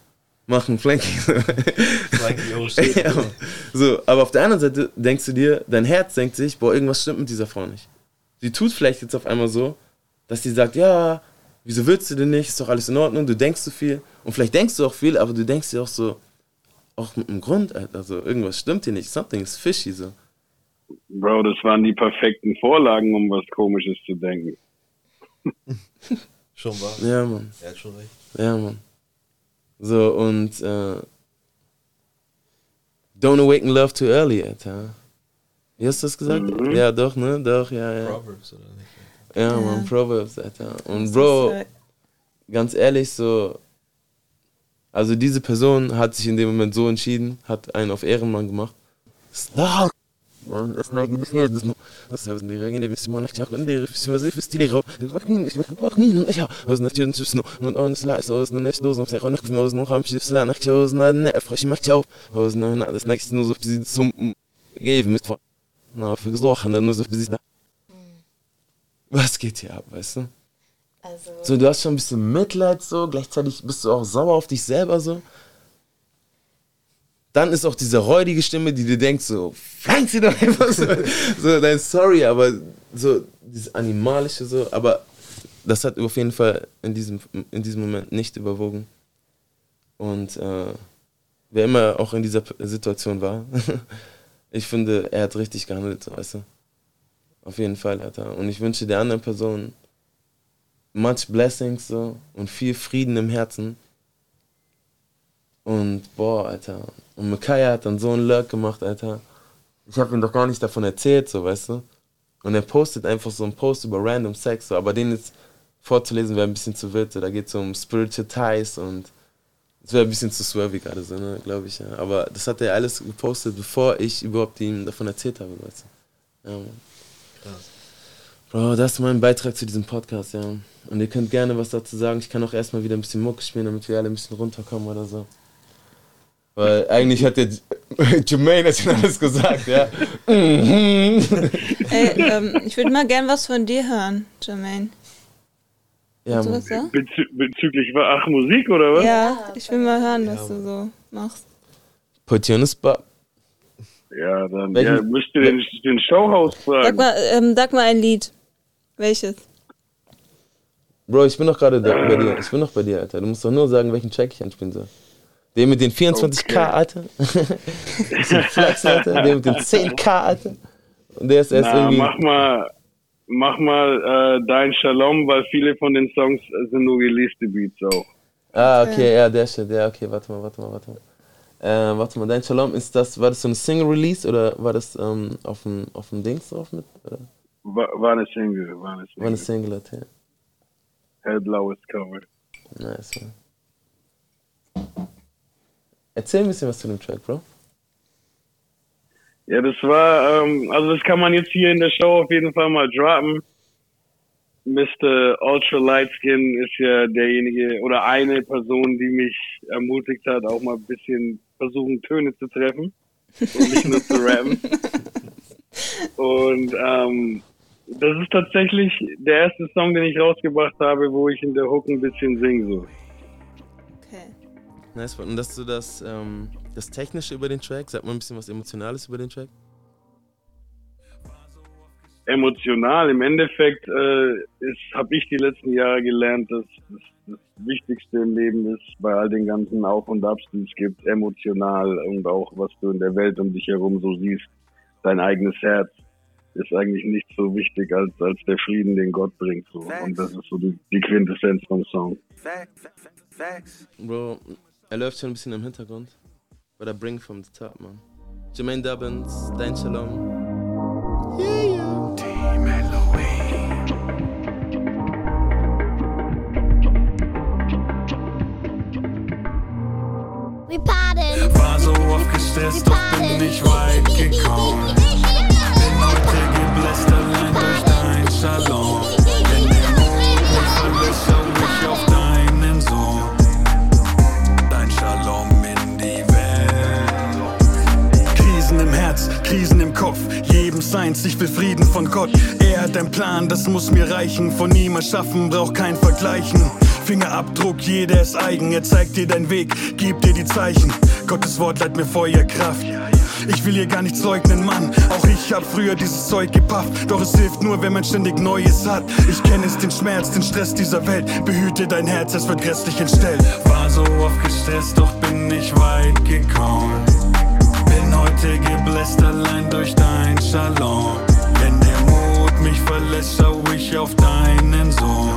Machen Flanky. Flanky, oh shit. ja, so, aber auf der anderen Seite denkst du dir, dein Herz denkt sich, boah, irgendwas stimmt mit dieser Frau nicht. Sie tut vielleicht jetzt auf einmal so, dass sie sagt, ja, wieso willst du denn nicht? Ist doch alles in Ordnung, du denkst zu viel. Und vielleicht denkst du auch viel, aber du denkst dir auch so, auch mit einem Grund, Alter, also irgendwas stimmt hier nicht, something is fishy, so. Bro, das waren die perfekten Vorlagen, um was Komisches zu denken. Schon wahr. Ja, Mann. Er hat schon recht. Ja, Mann. So, und äh, Don't awaken love too early, Alter. Wie hast du das gesagt? Mhm. Ja, doch, ne? Doch, ja, ja. Proverbs oder nicht? Ja, Ja. Mann, Proverbs, Alter. Und Bro, ganz ehrlich, so. Also, diese Person hat sich in dem Moment so entschieden, hat einen auf Ehrenmann gemacht. Stop! Das war nie, ich war nie, und ich was natürlich nicht so und uns leise aus und nicht los und sehr noch aus noch haben ich das nach aus na ne, frisch macht ja aus na das nächste nur so sie zum geben mit na für dann nur so bis da. Was geht hier ab, weißt du? Also, So, du hast schon ein bisschen Mitleid so, gleichzeitig bist du auch sauer auf dich selber so. Dann ist auch diese räudige Stimme, die dir denkt so, flank sie doch einfach so. so dein Sorry, aber so dieses Animalische so, aber das hat auf jeden Fall in diesem, in diesem Moment nicht überwogen. Und äh, wer immer auch in dieser Situation war, ich finde, er hat richtig gehandelt, weißt du. Auf jeden Fall hat er. Und ich wünsche der anderen Person much blessings so und viel Frieden im Herzen. Und boah, Alter. Und Micaiah hat dann so einen Lurk gemacht, Alter. Ich habe ihm doch gar nicht davon erzählt, so, weißt du. Und er postet einfach so einen Post über random Sex, so. aber den jetzt vorzulesen wäre ein bisschen zu wild. So. Da geht es um Spiritual Ties und es wäre ein bisschen zu swervy gerade so, ne, glaube ich. Ja. Aber das hat er alles gepostet, bevor ich überhaupt ihm davon erzählt habe, weißt du. Ja, Mann. Bro, das ist mein Beitrag zu diesem Podcast, ja. Und ihr könnt gerne was dazu sagen. Ich kann auch erstmal wieder ein bisschen Mucke spielen, damit wir alle ein bisschen runterkommen oder so. Weil eigentlich hat der Jermaine hat schon alles gesagt, ja. Mhm. Ey, ähm, ich würde mal gern was von dir hören, Jermaine. ja, Hast du Mann. das so? Bezü bezüglich, ach, Musik oder was? Ja, ich will mal hören, was du so machst. Put you on the spot. Ja, dann Welchen- ja, müsst ihr den, den Showhouse Sag fragen. mal, ähm, sag mal ein Lied. Welches? Bro, ich bin doch gerade da bei dir. Ich bin doch bei dir, Alter. Du musst doch nur sagen, welchen Track ich anspielen soll. Den mit den 24k, Okay. Alter. Flex, Alter. Den mit den 10k, Alter. Und der ist erst Na, irgendwie. mach mal, mach mal äh, dein Shalom, weil viele von den Songs sind nur released Beats auch. Ah, okay, ja, der Shit. Ja, okay, warte mal, warte mal, warte mal. Ähm, warte mal, dein Shalom, ist das, war das so ein Single-Release oder war das ähm, auf dem auf dem Dings drauf mit? Oder? War, war eine Single, war eine Single. War eine Single, okay. Hellblaues Cover. Nice, man. Erzähl ein bisschen was zu dem Track, Bro. Ja, das war, ähm, also das kann man jetzt hier in der Show auf jeden Fall mal droppen. Mr. Ultra Lightskin ist ja derjenige oder eine Person, die mich ermutigt hat, auch mal ein bisschen versuchen, Töne zu treffen und nicht nur zu rappen. Und ähm, das ist tatsächlich der erste Song, den ich rausgebracht habe, wo ich in der Hook ein bisschen singe so. Nice. Und dass du das, ähm, das Technische über den Track, sag mal ein bisschen was Emotionales über den Track. emotional. Im Endeffekt äh, habe ich die letzten Jahre gelernt, dass das, das Wichtigste im Leben ist, bei all den ganzen Auf und Abs, die es gibt, emotional und auch was du in der Welt um dich herum so siehst, dein eigenes Herz ist eigentlich nicht so wichtig als, als der Frieden, den Gott bringt. So. Und das ist so die, die Quintessenz vom Song. Bro, er läuft schon ein bisschen im Hintergrund. Oder Bring from the Top, man. Jermaine Dubbins, Dein Shalom. Yeah, yeah. Wir paddeln. War so oft gestresst, doch bin nicht weit gekommen. Bin heute gebläst allein durch dein Shalom. Krisen im Kopf, jedem seins, ich will Frieden von Gott. Er hat einen Plan, das muss mir reichen. Von ihm erschaffen, braucht kein Vergleichen. Fingerabdruck, jeder ist eigen. Er zeigt dir deinen Weg, gibt dir die Zeichen. Gottes Wort leiht mir Feuerkraft. Ich will hier gar nichts leugnen, Mann. Auch ich hab früher dieses Zeug gepafft. Doch es hilft nur, wenn man ständig Neues hat. Ich kenne es, den Schmerz, den Stress dieser Welt. Behüte dein Herz, es wird grässlich entstellt. War so oft gestresst, doch bin nicht weit gekommen. Bin heute gebläst allein durch dein Shalom. Wenn der Mut mich verlässt, schau ich auf deinen Sohn.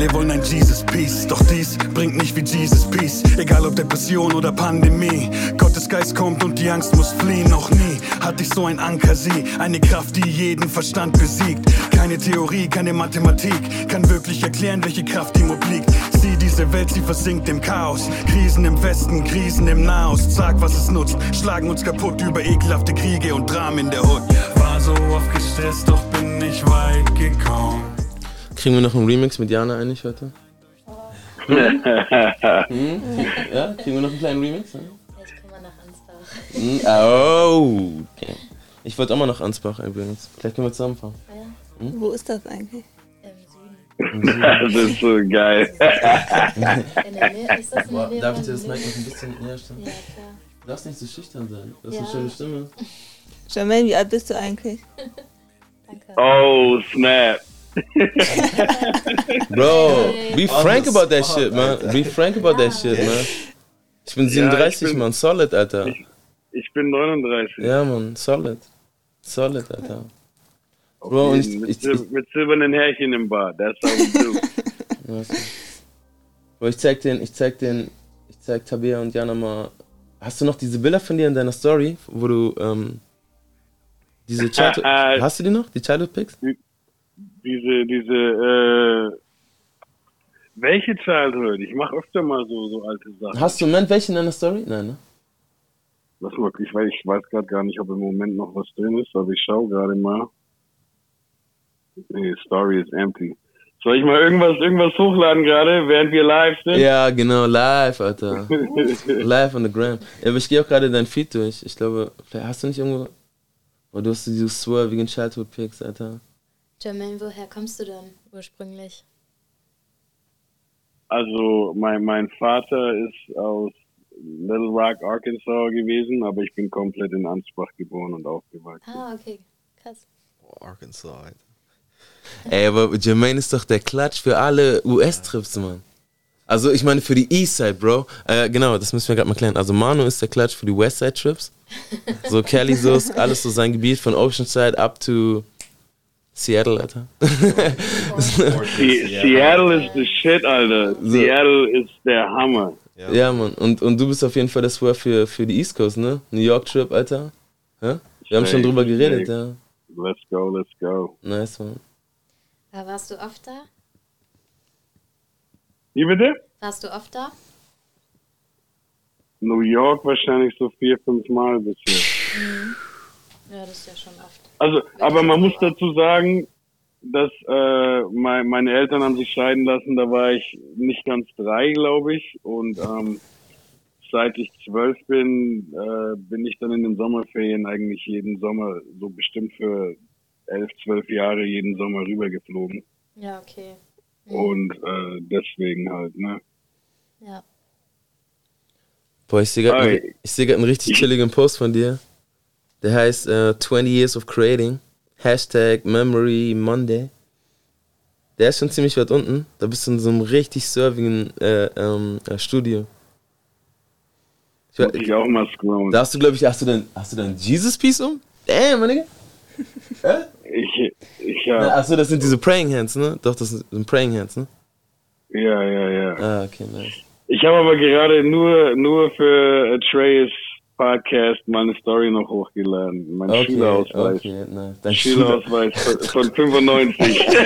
Alle wollen ein Jesus Peace, doch dies bringt nicht wie Jesus Peace. Egal ob Depression oder Pandemie, Gottes Geist kommt und die Angst muss fliehen. Noch nie hatte ich so ein Ankersee, eine Kraft, die jeden Verstand besiegt. Keine Theorie, keine Mathematik kann wirklich erklären, welche Kraft im obliegt. Sieh diese Welt, sie versinkt im Chaos. Krisen im Westen, Krisen im Nahost. Sag, was es nutzt, schlagen uns kaputt über ekelhafte Kriege und Dramen in der Hut. War so oft gestresst, doch bin nicht weit gekommen. Kriegen wir noch einen Remix mit Jana eigentlich heute? Hm? Hm? Ja, kriegen wir noch einen kleinen Remix? Ne? Ich komme mal nach Ansbach. Hm, Oh, okay. Ich wollte auch mal nach Ansbach übrigens. Vielleicht können wir zusammenfahren. Wo ist das eigentlich? das ist so geil. In der Nähe, ist das in der Nähe Darf ich dir das Mic Lübeck? noch ein bisschen näher stellen? Ja, klar. Du darfst nicht so schüchtern sein. Du hast Ja. eine schöne Stimme. Jermaine, wie alt bist du eigentlich? Oh, snap. Bro, be frank about that shit, man. Alter. Be frank about that shit, man. Ich bin Ja, ich 37, bin- man. Solid, Alter. Ich bin 39. Ja, man. Solid. Solid, Alter. Auf Bro, ich, mit, ich, mit silbernen Härchen im Bart. That's how we do. Ja. Bro, ich zeig den, ich zeig den, ich zeig Tabea und Jana mal. Hast du noch diese Bilder von dir in deiner Story, wo du, ähm, diese Childhood, hast du die noch? Die Childhood Pics? Diese, diese, äh, welche Childhood? Ich mache öfter mal so, so alte Sachen. Hast du im Moment welche in deiner Story? Nein, ne? Lass mal, ich weiß, ich weiß gerade gar nicht, ob im Moment noch was drin ist, aber ich schaue gerade mal. Nee, Story ist empty. Soll ich mal irgendwas, irgendwas hochladen gerade, während wir live sind? Ja, genau, live, Alter. live on the gram. Ja, aber ich gehe auch gerade dein Feed durch. Ich glaube, vielleicht hast du nicht irgendwo. Oder du hast diese swervigen Childhood Pics, Alter. Jermaine, woher kommst du denn ursprünglich? Also mein, mein Vater ist aus Little Rock, Arkansas gewesen, aber ich bin komplett in Ansbach geboren und aufgewachsen. Ah, okay. Krass. Oh, Arkansas, Alter. Ey, aber Jermaine ist doch der Klatsch für alle US-Trips, Mann. Also ich meine für die Eastside, Bro. Äh, genau, das müssen wir gerade mal klären. Also Manu ist der Klatsch für die Westside-Trips. So Kelly, so alles so sein Gebiet von Oceanside up to Seattle, Alter. Se Seattle ist the shit, Alter. Seattle ist der Hammer. Ja, Mann. Und, und du bist auf jeden Fall das Swerve für, für die East Coast, ne? New York Trip, Alter. Hä? Wir haben schon drüber geredet, safe. ja. Let's go, let's go. Nice, Mann. Ja, warst du oft da? Wie bitte? Warst du oft da? New York wahrscheinlich so vier, fünf Mal bisher. Mhm. Ja, das ist ja schon oft. Also, aber man muss dazu sagen, dass äh, mein, meine Eltern haben sich scheiden lassen, da war ich nicht ganz drei, glaube ich. Und ähm, seit ich zwölf bin, äh, bin ich dann in den Sommerferien eigentlich jeden Sommer, so bestimmt für elf, zwölf Jahre jeden Sommer rübergeflogen. Ja, okay. Und äh, deswegen halt, ne? Ja. Boah, ich sehe gerade einen, seh grad einen richtig chilligen Post von dir. Der heißt äh, 20 Years of Creating. Hashtag Memory Monday. Der ist schon ziemlich weit unten. Da bist du in so einem richtig servigen äh, ähm, äh, Studio. Ich, Muss ich auch mal scrollen. Da hast du, glaube ich, hast du dein, hast du dein Jesus-Piece um? Damn, mein Nigga. Ich, ich Ja. hab, Achso, das sind diese Praying Hands, ne? Doch, das sind Praying Hands, ne? ja, ja, ja. Ah, okay, nice. Ich habe aber gerade nur, nur für Trey's Podcast meine Story noch hochgeladen. Mein Okay, Schülerausweis. okay, nice. Dein Schülerausweis von, von 95.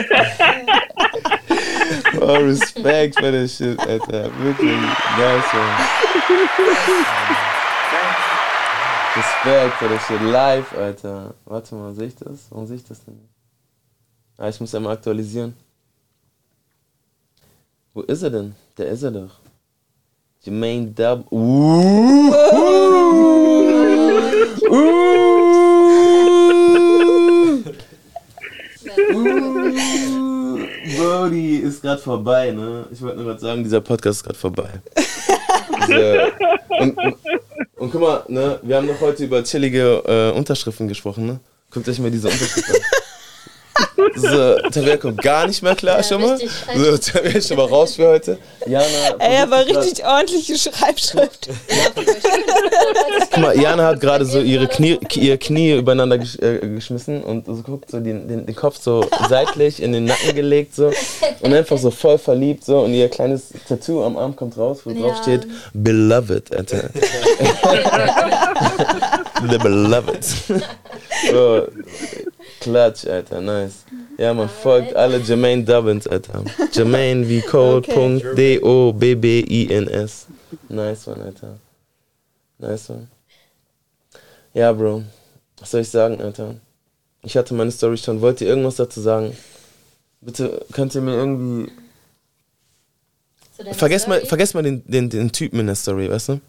Oh, Respekt für das Shit, Alter. Wirklich. Nice, man. Respekt für das Shit. Live, Alter. Warte mal, sehe ich das? Warum sehe ich das denn? Ah, ich muss einmal aktualisieren. Wo ist er denn? Der ist er doch. Jermaine Dub. Uh, Brody ist gerade vorbei, ne? Ich wollte nur gerade sagen, dieser Podcast ist gerade vorbei. so. und, und, und guck mal, ne? Wir haben doch heute über chillige äh, Unterschriften gesprochen, ne? Guckt euch mal diese Unterschrift an. So, Tabea kommt gar nicht mehr klar Ja, schon mal. richtig So, Tabea ist schon mal raus für heute. Jana. Ey, aber versucht grad- richtig ordentliche Schreibschrift. Guck mal, Jana hat gerade so ihre Knie, ihr Knie übereinander gesch äh, geschmissen und so guckt so den, den, den Kopf so seitlich in den Nacken gelegt so und einfach so voll verliebt so und ihr kleines Tattoo am Arm kommt raus, wo drauf Ja. steht Beloved, Alter. The Beloved. so, Klatsch, Alter, nice. Ja, man folgt alle Jermaine Dubbins, Alter. Jermaine wie Code.D-O-B-B-I-N-S. Nice one, Alter. Nice one. Ja, Bro. Was soll ich sagen, Alter? Ich hatte meine Story schon. Wollt ihr irgendwas dazu sagen? Bitte könnt ihr mir irgendwie. Vergesst mal, vergesst mal den, den, den Typen in der Story, weißt du?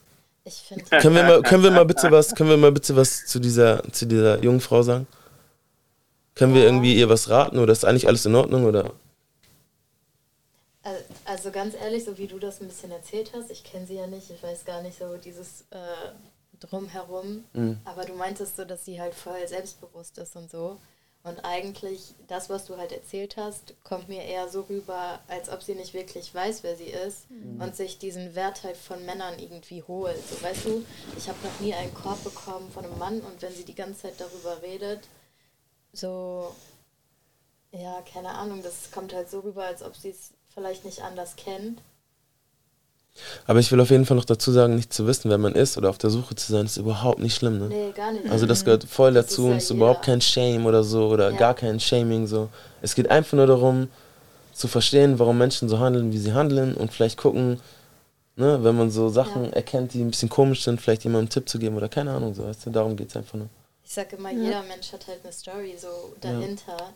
Ich finde. Können wir mal, können wir mal bitte was, können wir mal bitte was zu dieser, zu dieser jungen Frau sagen? Können wir irgendwie ihr was raten oder ist eigentlich alles in Ordnung oder? Al- Also ganz ehrlich, so wie du das ein bisschen erzählt hast, ich kenne sie ja nicht, ich weiß gar nicht so dieses äh, Drumherum, Mhm. aber du meintest so, dass sie halt voll selbstbewusst ist und so. Und eigentlich, das, was du halt erzählt hast, kommt mir eher so rüber, als ob sie nicht wirklich weiß, wer sie ist Mhm. und sich diesen Wert halt von Männern irgendwie holt. So, weißt du, ich habe noch nie einen Korb bekommen von einem Mann und wenn sie die ganze Zeit darüber redet, so, ja, keine Ahnung, das kommt halt so rüber, als ob sie es vielleicht nicht anders kennt. Aber ich will auf jeden Fall noch dazu sagen, nicht zu wissen, wer man ist oder auf der Suche zu sein, ist überhaupt nicht schlimm, ne? Nee, gar nicht. Also das gehört voll Das dazu ist und ja ist überhaupt kein Shame oder so oder Ja. gar kein Shaming so. Es geht einfach nur darum, zu verstehen, warum Menschen so handeln, wie sie handeln und vielleicht gucken, ne, wenn man so Sachen erkennt, die ein bisschen komisch sind, vielleicht jemandem einen Tipp zu geben oder keine Ahnung, so, weißt du, darum geht es einfach nur. Ich sag immer, Ja. jeder Mensch hat halt eine Story so dahinter. Ja.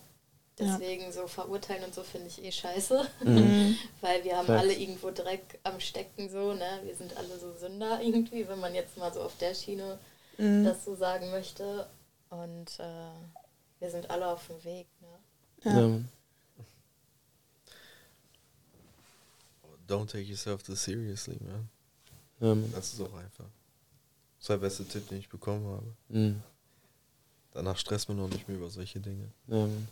Deswegen so verurteilen und so finde ich eh scheiße. Mhm. Weil wir haben Facts. alle irgendwo Dreck am Stecken so, ne? Wir sind alle so Sünder irgendwie, wenn man jetzt mal so auf der Schiene Mhm. das so sagen möchte. Und äh, wir sind alle auf dem Weg, ne? Ja. Mann. Don't take yourself too seriously, man. Ja, Mann. Das ist auch einfach. Das ist der beste Tipp, den ich bekommen habe. Mhm. Danach stresst man noch nicht mehr über solche Dinge. Ja, Mann.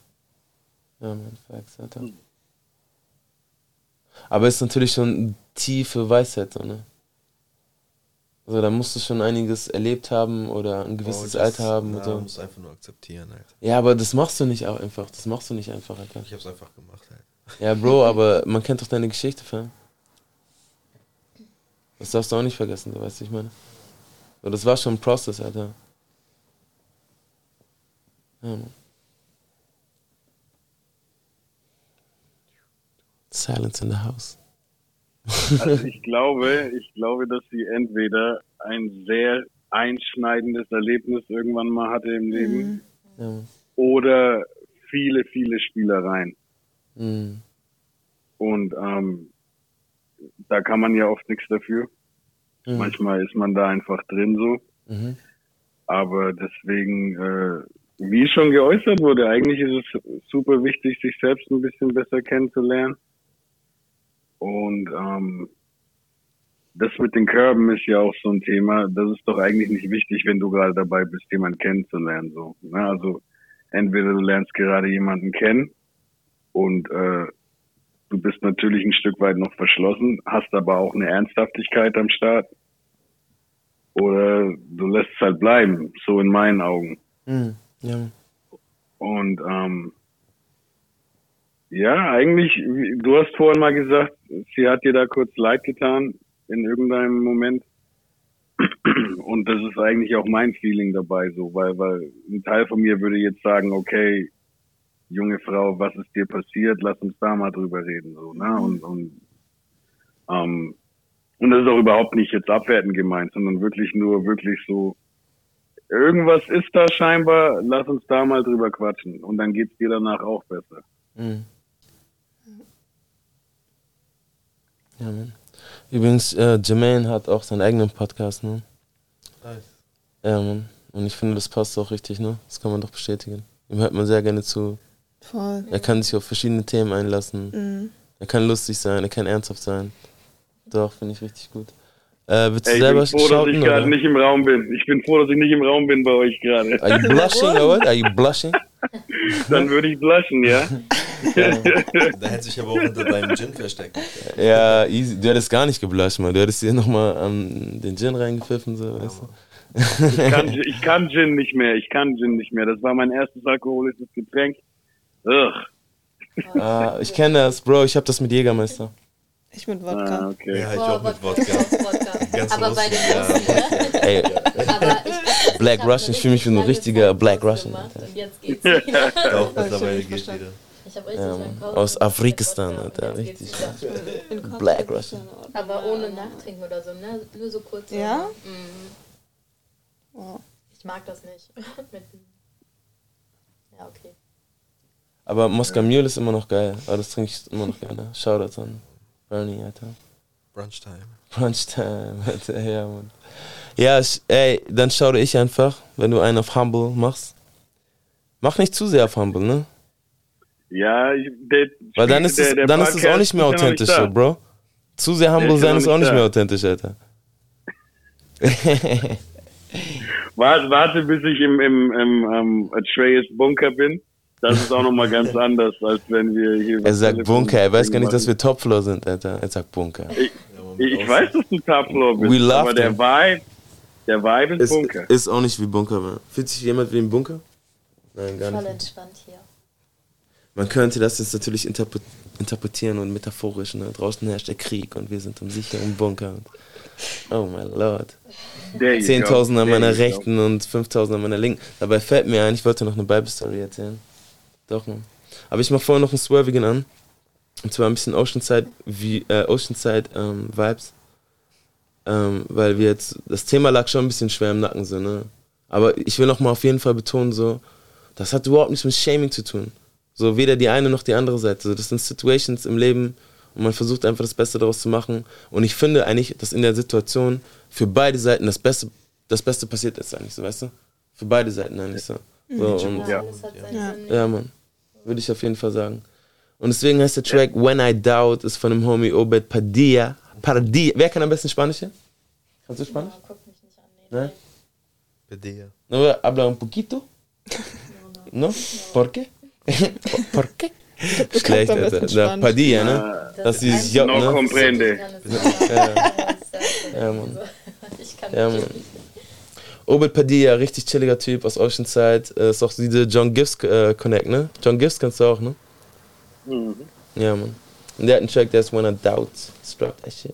Ja, Mann, Facts, Alter. Aber es ist natürlich schon tiefe Weisheit, so, ne? Also da musst du schon einiges erlebt haben oder ein gewisses Oh, das- Alter haben und so. Du musst einfach nur akzeptieren, halt. Ja, aber das machst du nicht auch einfach. Das machst du nicht einfach, Alter. Ich hab's einfach gemacht, halt. Ja, Bro, aber man kennt doch deine Geschichte, Fam. Das darfst du auch nicht vergessen, du weißt, was ich meine. So, das war schon ein Prozess, Alter. Silence in the house. Also ich glaube, ich glaube, dass sie entweder ein sehr einschneidendes Erlebnis irgendwann mal hatte im Leben Mann. oder viele, viele Spielereien. Mhm. Und ähm, da kann man ja oft nichts dafür. Mhm. Manchmal ist man da einfach drin so. Mhm. Aber deswegen, äh, wie schon geäußert wurde, eigentlich ist es super wichtig, sich selbst ein bisschen besser kennenzulernen. Und ähm, das mit den Körben ist ja auch so ein Thema. Das ist doch eigentlich nicht wichtig, wenn du gerade dabei bist, jemanden kennenzulernen. So, ne? Also entweder du lernst gerade jemanden kennen und äh, du bist natürlich ein Stück weit noch verschlossen, hast aber auch eine Ernsthaftigkeit am Start. Oder du lässt es halt bleiben, so in meinen Augen. Mhm. Ja. Und ähm, ja, eigentlich, du hast vorhin mal gesagt, sie hat dir da kurz leid getan in irgendeinem Moment. Und das ist eigentlich auch mein Feeling dabei, so, weil, weil ein Teil von mir würde jetzt sagen, okay, junge Frau, was ist dir passiert? Lass uns da mal drüber reden, so, ne? Und, und, ähm, und das ist auch überhaupt nicht jetzt abwertend gemeint, sondern wirklich nur, wirklich so, irgendwas ist da scheinbar, lass uns da mal drüber quatschen. Und dann geht's dir danach auch besser. Mhm. Ja, Mann. Übrigens, äh, Jermaine hat auch seinen eigenen Podcast, ne? Nice. Ja, Mann. Und ich finde, das passt auch richtig, ne? Das kann man doch bestätigen. Ihm hört man sehr gerne zu. Voll. Er kann sich auf verschiedene Themen einlassen. Mhm. Er kann lustig sein, er kann ernsthaft sein. Doch, finde ich richtig gut. Äh, willst du Ey, ich selber bin froh, dass schauten, ich gerade nicht im Raum bin. Ich bin froh, dass ich nicht im Raum bin bei euch gerade. Are you blushing or what? Are you blushing? Dann würde ich blushen, ja? Da hätte sich aber auch hinter deinem Gin versteckt. Ja, easy. Du hättest gar nicht geblusht, man. Du hättest dir nochmal ähm, den Gin reingepfiffen, so, weißt du? Ich kann, ich kann Gin nicht mehr. Ich kann Gin nicht mehr. Das war mein erstes alkoholisches Getränk. Ugh. ah, ich kenne das, Bro. Ich habe das mit Jägermeister. Ich mit Wodka. Ah, okay. Ja, ich Boah, auch mit Wodka, Wodka. Aber bei den ja. Russen, ne? Ey, Aber ich, Black ich hab Russian, ich fühle mich wie ein richtiger richtig Black Russian. Und jetzt geht's wieder. Doch, ich mittlerweile nicht geht verstanden. wieder. Ich habe richtig. Pause Aus Afrikistan, Alter. Richtig. geht's Black Russian. Aber ohne Nachtrinken oder so, ne? Nur so kurz. Ja? Mhm. Oh. Ich mag das nicht. Ja, okay. Aber Moskau Mule ist immer noch geil. Aber das trinke ich immer noch gerne. Shoutouts an Bernie, Alter. Brunchtime. Brunchtime, Alter. Ja, Mann. Ja, ich, ey, dann schau dir ich einfach, wenn du einen auf Humble machst. Mach nicht zu sehr auf Humble, ne? Ja, ich, der, Weil dann ist es, der- der dann ist es auch nicht mehr authentisch, so, Bro. Zu sehr Der Humble sein ist auch nicht nicht da. mehr authentisch, Alter. Warte, warte, bis ich im, im, im ähm, Atreus Bunker bin. Das ist auch nochmal ganz anders, als wenn wir hier. Er sagt Bunker, er weiß gar nicht, dass wir. Topfloor sind, Alter. Er sagt Bunker. Ich, ich weiß, dass du Topfloor bist, We love aber der them. Vibe, der Vibe ist Ist, Bunker. ist auch nicht wie Bunker, man. Fühlt sich jemand wie ein Bunker? Nein, gar Voll nicht. entspannt hier. Man könnte das jetzt natürlich interpre interpretieren und metaphorisch. Ne? Draußen herrscht der Krieg und wir sind im sicheren Bunker. Oh mein Lord. There you go. 10.000 an meiner rechten und 5.000 an meiner linken. Dabei fällt mir ein, ich wollte noch eine Bible-Story erzählen. Doch, man. Aber ich mach vorher noch einen Swervigen an. Und zwar ein bisschen Oceanside, wie, äh, Oceanside ähm, Vibes. Ähm, weil wir jetzt, das Thema lag schon ein bisschen schwer im Nacken, so, ne? Aber ich will noch mal auf jeden Fall betonen, so, das hat überhaupt nichts mit Shaming zu tun. So, weder die eine noch die andere Seite. So, das sind Situations im Leben und man versucht einfach das Beste daraus zu machen. Und ich finde eigentlich, dass in der Situation für beide Seiten das Beste, das Beste passiert ist eigentlich so, weißt du? Für beide Seiten eigentlich so. so und, Ja. Seinen Ja. Ja, Mann. Würde ich auf jeden Fall sagen. Und deswegen heißt der Track When I Doubt ist von dem Homie Obed Padilla. Padilla. Wer kann am besten Spanisch hier? Kannst du Spanisch? Ja, guck mich nicht an. Nee, Ne? Pedea. No, habla un poquito. No? ¿Por qué? ¿Por qué? Schlecht, am Alter. Da. Padilla, ne? Das ist dieses J, No ne? comprende. Es nicht. Ja. Ja, Mann. Ich kann Ja, nicht. Mann. Obed Padilla, richtig chilliger Typ aus Oceanside. Äh, ist auch diese John Gifts äh, Connect, ne? John Gifts kennst du auch, ne? Mhm. Ja, Mann. Und der hat einen Track, der ist When I Doubt. Strap that shit.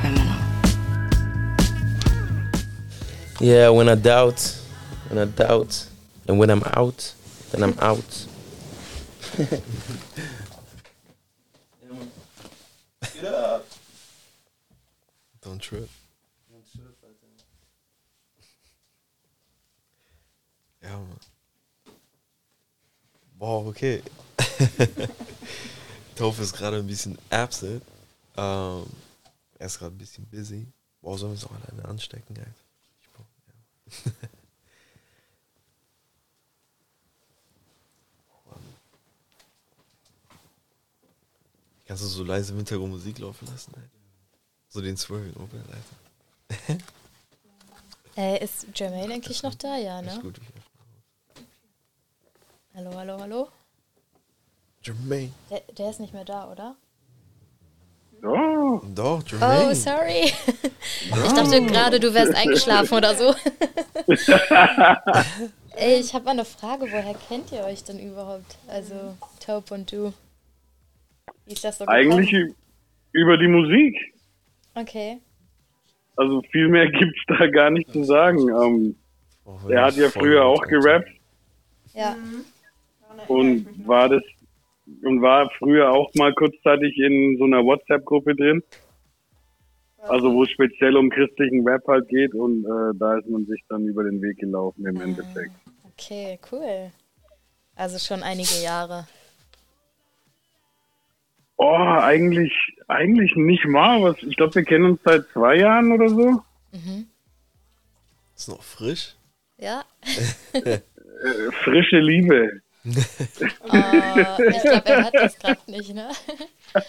Criminal? Yeah, when I doubt, when I doubt, and when I'm out, then I'm out. Get up. Don't trip. Ja, Mann. Boah, okay. Taufe ist gerade ein bisschen absent. Ähm, um, er ist gerade ein bisschen busy. Boah, sollen wir uns auch alleine anstecken, brauch- ja. Kannst du so leise im Hintergrund Musik laufen lassen, Alter? So den Swirling Open, Alter. Äh, ist Jermaine eigentlich noch da? Ja, ne? Gut. Hallo, hallo, hallo? Jermaine. Der, der ist nicht mehr da, oder? Oh. Doch, Jermaine. Oh, sorry. Ich dachte gerade, du wärst eingeschlafen oder so. Ey, ich habe mal eine Frage. Woher kennt ihr euch denn überhaupt? Also, Taupe und du. Wie ist das so Eigentlich gekommen? über die Musik. Okay. Also viel mehr gibt's da gar nicht zu sagen. Ähm, er hat ja früher auch gerappt Ja. und war das und war früher auch mal kurzzeitig in so einer WhatsApp-Gruppe drin. Also wo es speziell um christlichen Rap halt geht und äh, da ist man sich dann über den Weg gelaufen im Endeffekt. Okay, cool. Also schon einige Jahre. Oh, eigentlich, eigentlich nicht mal. Was, ich glaube, wir kennen uns seit zwei Jahren oder so. Mhm. Ist noch frisch? Ja. Äh, frische Liebe. Oh, ich glaube, er hat das gerade nicht, ne?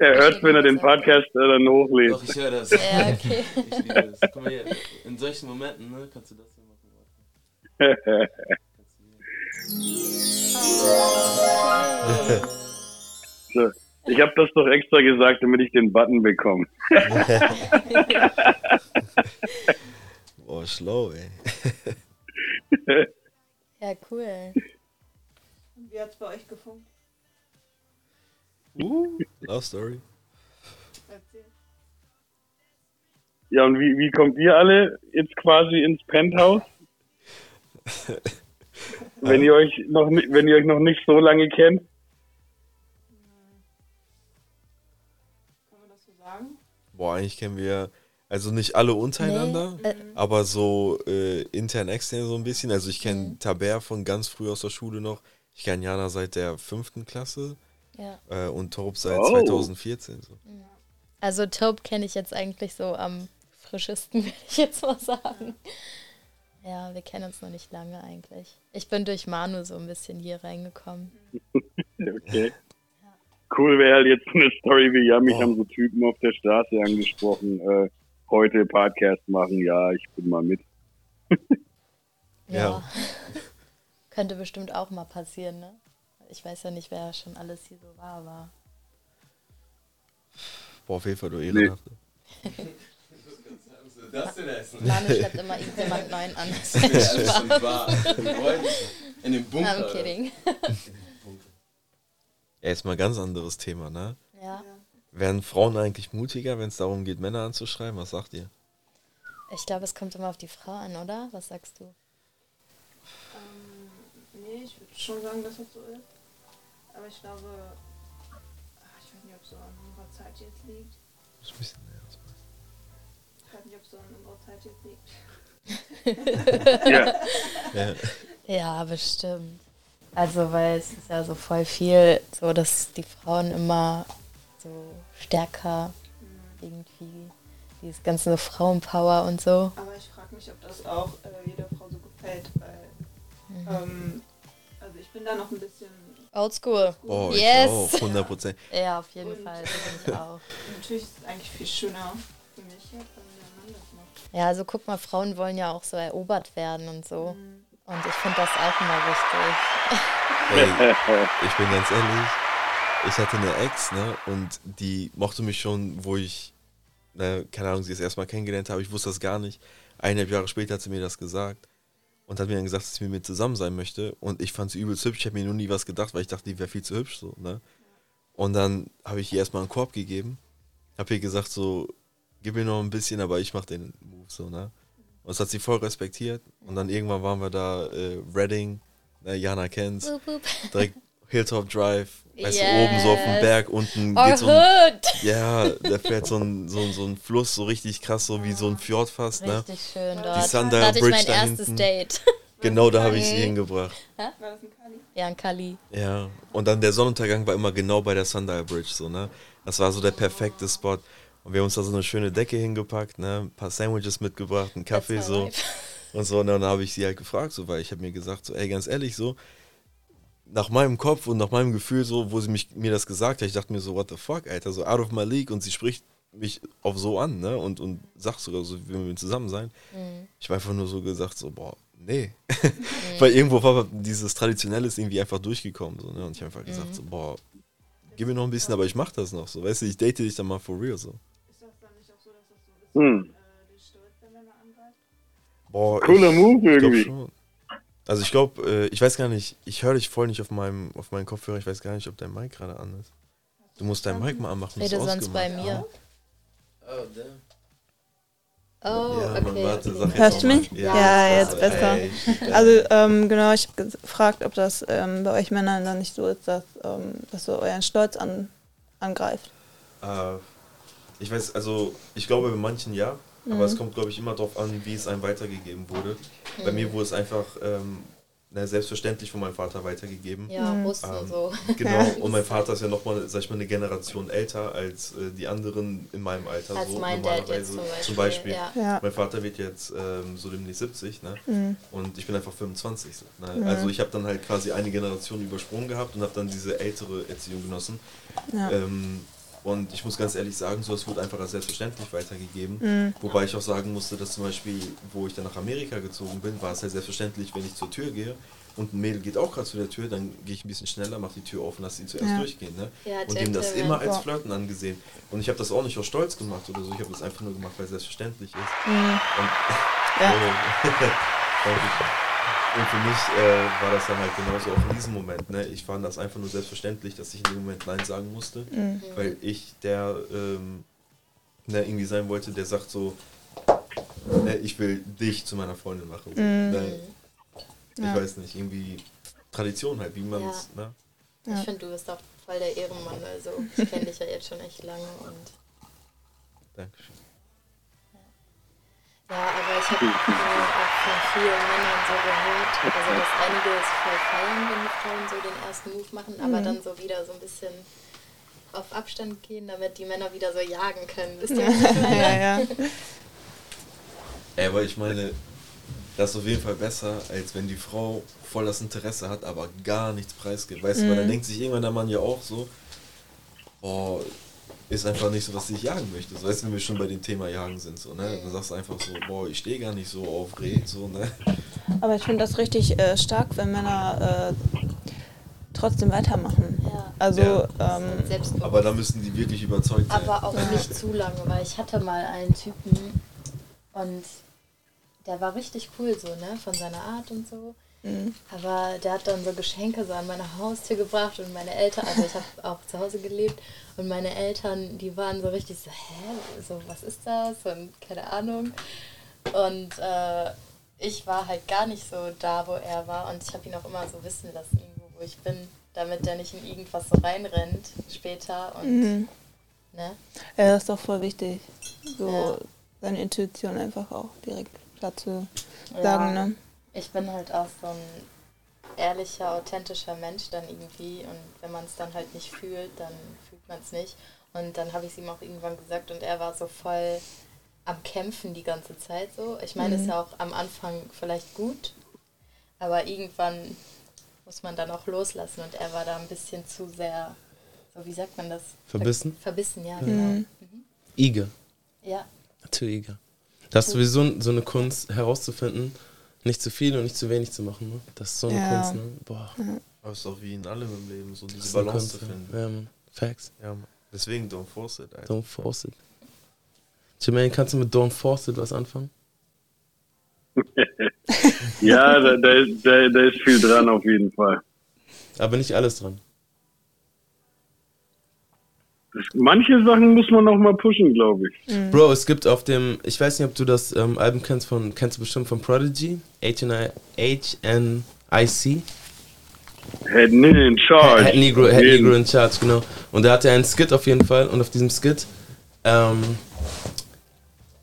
Er hört, wenn er den Podcast äh, dann hochlädt. Doch, ich höre das. Ja, okay. Ich liebe das. Guck mal hier, in solchen Momenten, ne, kannst du das hier machen. so, ich habe das doch extra gesagt, damit ich den Button bekomme. Boah, schlau, ey. Ja, cool. Wie hat's bei euch gefunkt? Uh, Love Story. Erzähl. Ja, und wie, wie kommt ihr alle jetzt quasi ins Penthouse? wenn ihr euch noch wenn ihr euch noch nicht so lange kennt? Kann man das so sagen? Boah, eigentlich kennen wir, also nicht alle untereinander, Nee, äh, aber so äh, intern, extern so ein bisschen. Also ich Mhm. kenne Taber von ganz früh aus der Schule noch. Ich kenne Jana seit der fünften Klasse Ja. äh, und Torb seit Oh. 2014. So. Also Taupe kenne ich jetzt eigentlich so am frischesten, würde ich jetzt mal sagen. Ja, wir kennen uns noch nicht lange eigentlich. Ich bin durch Manu so ein bisschen hier reingekommen. Okay. Cool wäre halt jetzt so eine Story wie, ja, mich haben so Typen auf der Straße angesprochen, äh, heute Podcast machen, ja, ich bin mal mit. Ja. Könnte bestimmt auch mal passieren, ne? Ich weiß ja nicht, wer schon alles hier so war, aber. Boah, auf jeden Fall du ehrenhaft. Das denn essen? Manu schleppt immer irgendjemand neuen an. Das ist alles schon wahr. In dem Bunker. I'm kidding. Ja, jetzt mal ganz anderes Thema, ne? Ja. Werden Frauen eigentlich mutiger, wenn es darum geht, Männer anzuschreiben? Was sagt ihr? Ich glaube, es kommt immer auf die Frau an, oder? Was sagst du? Ich würde schon sagen, dass das so ist. Aber ich glaube, ach, ich weiß nicht, ob es so an unserer Zeit jetzt liegt. Das ist ein bisschen näher. Ich weiß nicht, ob es so an unserer Zeit jetzt liegt. Ja. Ja. Ja, bestimmt. Also, weil es ist ja so voll viel, so dass die Frauen immer so stärker irgendwie dieses ganze Frauenpower und so. Aber ich frage mich, ob das auch äh, jeder Frau so gefällt, weil Mhm. ähm, ich bin da noch ein bisschen Oldschool. Oh, yes. auch, 100 Prozent. Ja, auf jeden Und- Fall. So bin ich auch. Natürlich ist es eigentlich viel schöner für mich, jetzt, wenn der Mann das macht. Ja, also guck mal, Frauen wollen ja auch so erobert werden und so. Mhm. Und ich finde das auch immer wichtig. Ey, ich bin ganz ehrlich, ich hatte eine Ex, ne, und die mochte mich schon, wo ich, ne, keine Ahnung, sie das erstmal kennengelernt habe, ich wusste das gar nicht. Eineinhalb Jahre später hat sie mir das gesagt und hat mir dann gesagt, dass sie mit mir zusammen sein möchte. Und ich fand sie übelst hübsch, ich habe mir nur nie was gedacht, weil ich dachte, die wäre viel zu hübsch, so, ne. Und dann habe ich ihr erstmal einen Korb gegeben, habe ihr gesagt, so, gib mir noch ein bisschen, aber ich mach den Move, so, ne. Und das hat sie voll respektiert. Und dann irgendwann waren wir da, äh, Reading, ne, Jana kennt's, direkt Hilltop Drive, weißt Yes. du, oben so auf dem Berg, unten Our geht so ein, hood. ja, da fährt so ein, so, ein, so ein Fluss, so richtig krass, so wie so ein Fjord fast, ne? Richtig schön dort. Die Da Sundial hatte ich Bridge mein da erstes hinten. Date. Genau, da habe ich sie Mhm. hingebracht. Hä? War das ein Kali? Ja, in Kali. Ja, und dann der Sonnenuntergang war immer genau bei der Sundial Bridge, so, ne? Das war so der perfekte Spot. Und wir haben uns da so eine schöne Decke hingepackt, ne? Ein paar Sandwiches mitgebracht, einen Kaffee, so. life. Und so, und dann habe ich sie halt gefragt, so, weil ich habe mir gesagt, so, ey, ganz ehrlich, so, nach meinem Kopf und nach meinem Gefühl, so, wo sie mich, mir das gesagt hat, ich dachte mir so, what the fuck, Alter, so out of my league und sie spricht mich auf so an, ne? Und, und sagt sogar so, wir wollen zusammen sein. Mhm. Ich war einfach nur so gesagt, so, boah, nee. Weil irgendwo war dieses Traditionelle ist irgendwie einfach durchgekommen, so, ne? Und ich habe einfach gesagt, Mhm. so, boah, gib mir noch ein bisschen, aber ich mach das noch, so, weißt du, ich date dich dann mal for real, so. Hm. Boah, Cooler ich, Move ich glaub irgendwie. schon. Also ich glaube, äh, ich weiß gar nicht, ich höre dich voll nicht auf meinem, auf meinen Kopfhörer, ich weiß gar nicht, ob dein Mic gerade an ist. Du musst dein Mic mal anmachen. Rede ist sonst bei ausgemacht. mir. Oh, damn. Oh, Ja, okay. warte, Hörst du mich? mal. Ja, jetzt besser. Ey, shit, Also, ähm, genau, ich habe gefragt, ob das ähm, bei euch Männern dann nicht so ist, dass ähm, das so euren Stolz an, angreift. Äh, ich weiß, also ich glaube bei manchen ja. Aber es kommt, glaube ich, immer darauf an, wie es einem weitergegeben wurde. Bei Mhm. mir wurde es einfach ähm, na, selbstverständlich von meinem Vater weitergegeben. Ja, Mhm. Russen so. Genau, und mein Vater ist ja nochmal, sag ich mal, eine Generation älter als äh, die anderen in meinem Alter. Als so mein Dad normalerweise. jetzt Zum zum Beispiel, Beispiel. ja. Ja. Mein Vater wird jetzt ähm, so demnächst 70, ne? Mhm. Und ich bin einfach 25. So, ne? Mhm. Also ich habe dann halt quasi eine Generation übersprungen gehabt und habe dann diese ältere Erziehung genossen. Ja. Ähm, und ich muss ganz ehrlich sagen, so es wurde einfach als selbstverständlich weitergegeben. Mhm. Wobei ich auch sagen musste, dass zum Beispiel, wo ich dann nach Amerika gezogen bin, war es halt selbstverständlich, wenn ich zur Tür gehe und ein Mädel geht auch gerade zu der Tür, dann gehe ich ein bisschen schneller, mache die Tür auf und lasse sie zuerst Ja. durchgehen. Ne? Ja, und dem das immer als. Flirten angesehen. Und ich habe das auch nicht aus Stolz gemacht oder so, ich habe das einfach nur gemacht, weil es selbstverständlich ist. Mhm. Und, Ja. Und für mich äh, war das dann halt genauso auch in diesem Moment. Ne? Ich fand das einfach nur selbstverständlich, dass ich in dem Moment Nein sagen musste, Mhm. weil ich der ähm, ne, irgendwie sein wollte, der sagt so, ne, ich will dich zu meiner Freundin machen. Mhm. ne? Ich Ja. weiß nicht, irgendwie Tradition halt, wie man es. Ja. Ne? Ja. Ich finde, du bist auch voll der Ehrenmann. Also, ich kenne dich ja jetzt schon echt lange und Dankeschön. Ja, aber ich habe äh, auch von vielen Männern so gehört, also dass einige es voll feiern, wenn die Frauen so den ersten Move machen, aber Mhm. dann so wieder so ein bisschen auf Abstand gehen, damit die Männer wieder so jagen können. Wisst ihr, was ich meine? ja, ja. Ey, aber ich meine, das ist auf jeden Fall besser, als wenn die Frau voll das Interesse hat, aber gar nichts preisgibt. Weißt du, weil dann Mhm. denkt sich irgendwann der Mann ja auch so, oh, ist einfach nicht so, was ich jagen möchte. So, weißt du, wenn wir schon bei dem Thema Jagen sind, so, ne? Dann sagst du einfach so, boah, ich stehe gar nicht so auf Reh, so, ne? Aber ich finde das richtig äh, stark, wenn Männer äh, trotzdem weitermachen. Ja. Also, Ja. ähm. Aber da müssen die wirklich überzeugt sein. Aber auch nicht zu lange, weil ich hatte mal einen Typen und der war richtig cool so, ne, von seiner Art und so. Mhm. Aber der hat dann so Geschenke so an meine Haustür gebracht und meine Eltern, also ich habe auch zu Hause gelebt und meine Eltern, die waren so richtig so, hä, so was ist das und keine Ahnung. Und äh, ich war halt gar nicht so da, wo er war und ich habe ihn auch immer so wissen lassen, irgendwo, wo ich bin, damit der nicht in irgendwas so reinrennt später und Mhm. ne. ja, das ist doch voll wichtig, so Ja. seine Intuition einfach auch direkt klar zu Ja. sagen. Ne? Ich bin halt auch so ein ehrlicher, authentischer Mensch dann irgendwie und wenn man es dann halt nicht fühlt, dann man es nicht. Und dann habe ich es ihm auch irgendwann gesagt und er war so voll am Kämpfen die ganze Zeit so. Ich meine, es ist Mhm. ja auch am Anfang vielleicht gut, aber irgendwann muss man dann auch loslassen und er war da ein bisschen zu sehr, so wie sagt man das? Verbissen? Verbissen, ja, Ja. genau. Mhm. Eager. Ja. Natürlich eager. Das ist sowieso so eine Kunst herauszufinden, nicht zu viel und nicht zu wenig zu machen. Ne? Das ist so eine Ja. Kunst. Ne? Boah. Aber es ist auch wie in allem im Leben, so diese Balance zu finden. Ja, man. Facts. Ja. Deswegen don't force it, Alter. Don't force it. Jermaine, kannst du mit Don't force it was anfangen? Ja, da, da, ist- da, da ist viel dran auf jeden Fall. Aber nicht alles dran. Manche Sachen muss man noch mal pushen, glaube ich. Bro, es gibt auf dem, ich weiß nicht, ob du das ähm, Album kennst von, kennst du bestimmt von Prodigy, HNI, HNIC. Head Nigga in Charge. Head Negro, Head. Negro in Charge, genau. Und da hatte er einen Skit auf jeden Fall und auf diesem Skit, ähm,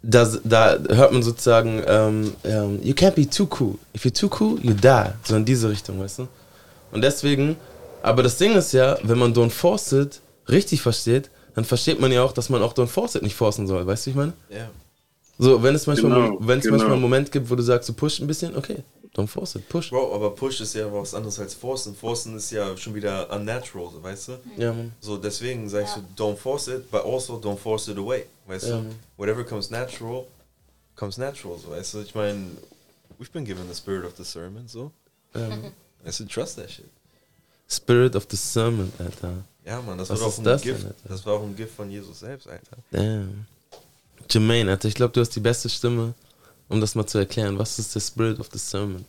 da, da hört man sozusagen, ähm, ähm, you can't be too cool. If you're too cool, you die. So in diese Richtung, weißt du? Und deswegen, aber das Ding ist ja, wenn man Don't Force It richtig versteht, dann versteht man ja auch, dass man auch Don't Force It nicht forcen soll, weißt du, wie ich meine? Ja. So, wenn es manchmal, Genau, wenn es genau. manchmal einen Moment gibt, wo du sagst, du push ein bisschen, okay, don't force it, push. Bro, aber Push ist ja was anderes als Forcen. Forcen ist ja schon wieder unnatural, so, weißt du? Ja, Mann. So, deswegen sagst du, don't force it, but also don't force it away, weißt Ja, du? Whatever comes natural, comes natural, so, weißt du? Ich meine, we've been given the spirit of the sermon, so. Ja, Mann. I said, trust that shit. Spirit of the Sermon, Alter. Ja, Mann, das Was war auch ein das Gift. denn, Alter? das war auch ein Gift von Jesus selbst, Alter. Damn. Jermaine, Alter, ich glaube, du hast die beste Stimme, um das mal zu erklären. Was ist der Spirit of the Sermon?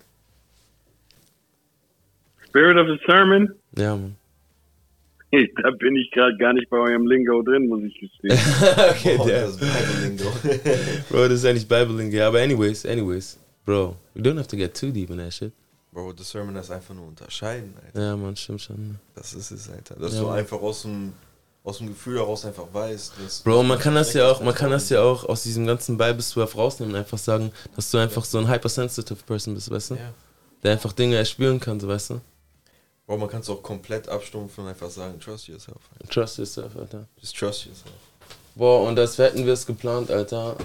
Spirit of the Sermon? Ja, Mann. Hey, da bin ich gerade gar nicht bei eurem Lingo drin, muss ich gestehen. okay, Oh, der. das ist Bible-Lingo. Bro, das ist eigentlich Bible-Lingo. Ja, aber anyways, anyways. Bro, we don't have to get too deep in that shit. Bro, the sermon ist einfach nur unterscheiden, Alter. Ja, man, stimmt schon. Das ist es, Alter. Dass Ja, du Mann. einfach aus dem, aus dem Gefühl heraus einfach weißt. Dass Bro, man kann das ja auch, man kann das ja auch aus diesem ganzen Bible 12 rausnehmen und einfach sagen, dass du einfach so ein hypersensitive Person bist, weißt du? Ja. Der einfach Dinge erspüren kann, so, weißt du? Bro, man kann es auch komplett abstumpfen und einfach sagen, trust yourself. Alter. Trust yourself, Alter. Just trust yourself. Boah, und als hätten wir es geplant, Alter,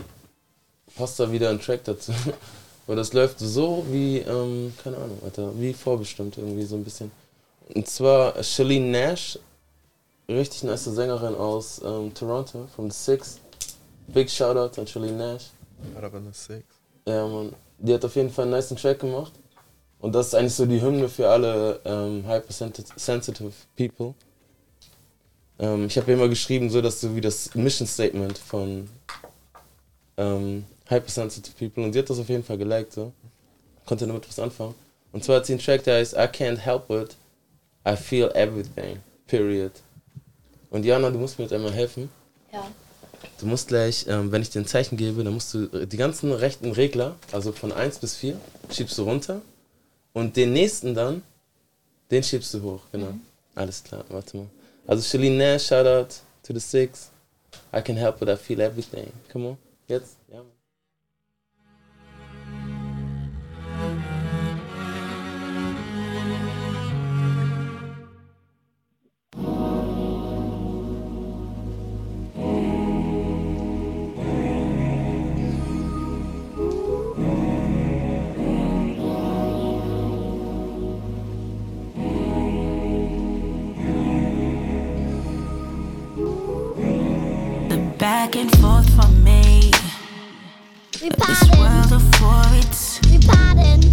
passt da wieder ein Track dazu. Weil das läuft so wie, ähm, keine Ahnung, Alter, wie vorbestimmt irgendwie so ein bisschen. Und zwar Shalene Nash, richtig nice Sängerin aus ähm, Toronto, from the Six. Big Shoutout an Shalene Nash. Hat aber eine Six. Ja, man. Die hat auf jeden Fall einen nice Track gemacht. Und das ist eigentlich so die Hymne für alle ähm, hypersensitive people. Ähm, ich habe immer geschrieben, so dass so wie das Mission Statement von ähm, hypersensitive people. Und sie hat das auf jeden Fall geliked, so. Konnte damit was anfangen. Und zwar hat sie einen Track, der heißt I can't help it. I feel everything. Period. Und Jana, du musst mir jetzt einmal helfen. Ja. Du musst gleich, ähm, wenn ich dir ein Zeichen gebe, dann musst du äh, die ganzen rechten Regler, also von 1 bis 4, schiebst du runter. Und den nächsten dann, den schiebst du hoch, genau. Alles klar, warte mal. Also Shalene Nash, shout out to the Six. I can help it, I feel everything. Come on, jetzt? Ja. Mann. This world of.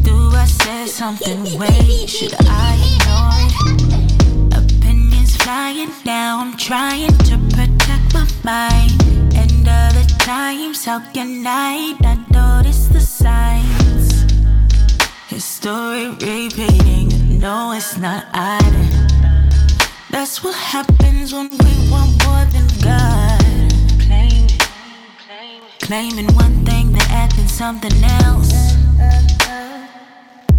Do I say something? Wait, should I ignore it? Opinions flying now. I'm trying to protect my mind. And other times, how can I not notice the signs? History repeating. No, it's not. That's what happens when we want more than God. Claiming claiming, claiming one thing, then acting something else.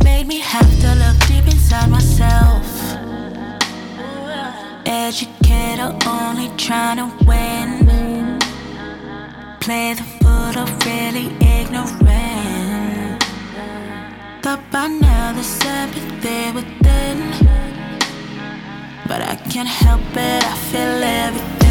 Made me have to look deep inside myself. Educator only trying to win. Play the fool of really ignorant. Thought by now there's sympathy within. But I can't help it, I feel everything.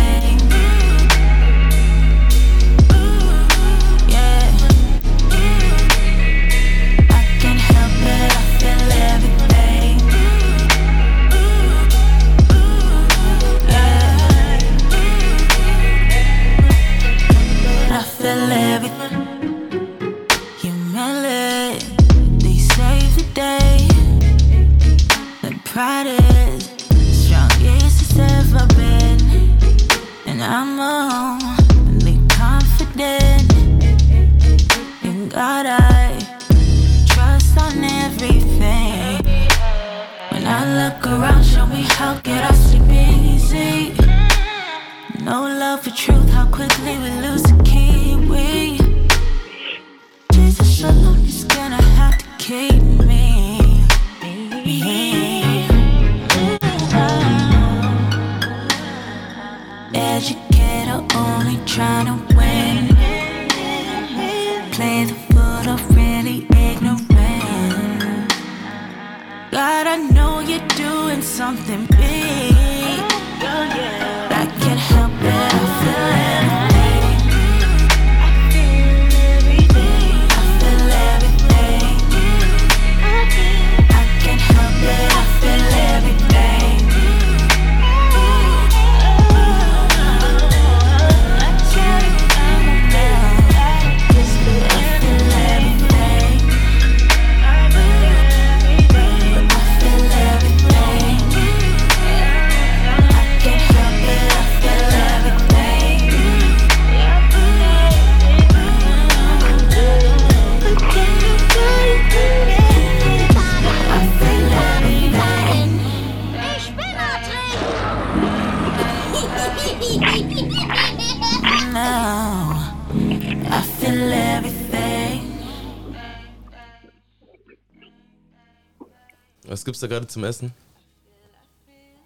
Gibt's da gerade zum Essen?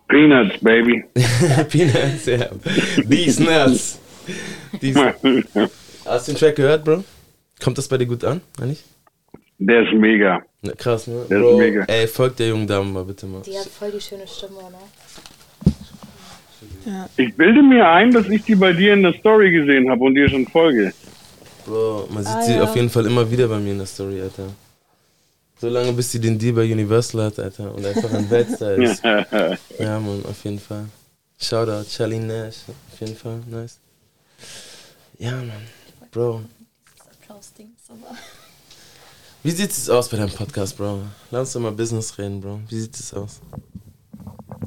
Peanuts, baby. Peanuts, ja. These nuts. These. Hast du den Track gehört, Bro? Kommt das bei dir gut an, eigentlich? Der ist mega. Na, krass, ne? Der ist Bro, mega. Ey, folgt der jungen Dame mal bitte mal. Die hat voll die schöne Stimme, ne? Ich bilde mir ein, dass ich die bei dir in der Story gesehen habe und dir schon folge. Bro, man sieht Ah, sie ja. auf jeden Fall immer wieder bei mir in der Story, Alter. So lange, bis sie den Deal bei Universal hat, Alter, und einfach ein Weltstar ist. ja, Mann, auf jeden Fall. Shoutout, Charlene Nash, auf jeden Fall, nice. Ja, Mann, Bro. Wie sieht es aus bei deinem Podcast, Bro? Lass uns doch mal Business reden, Bro. Wie sieht es aus?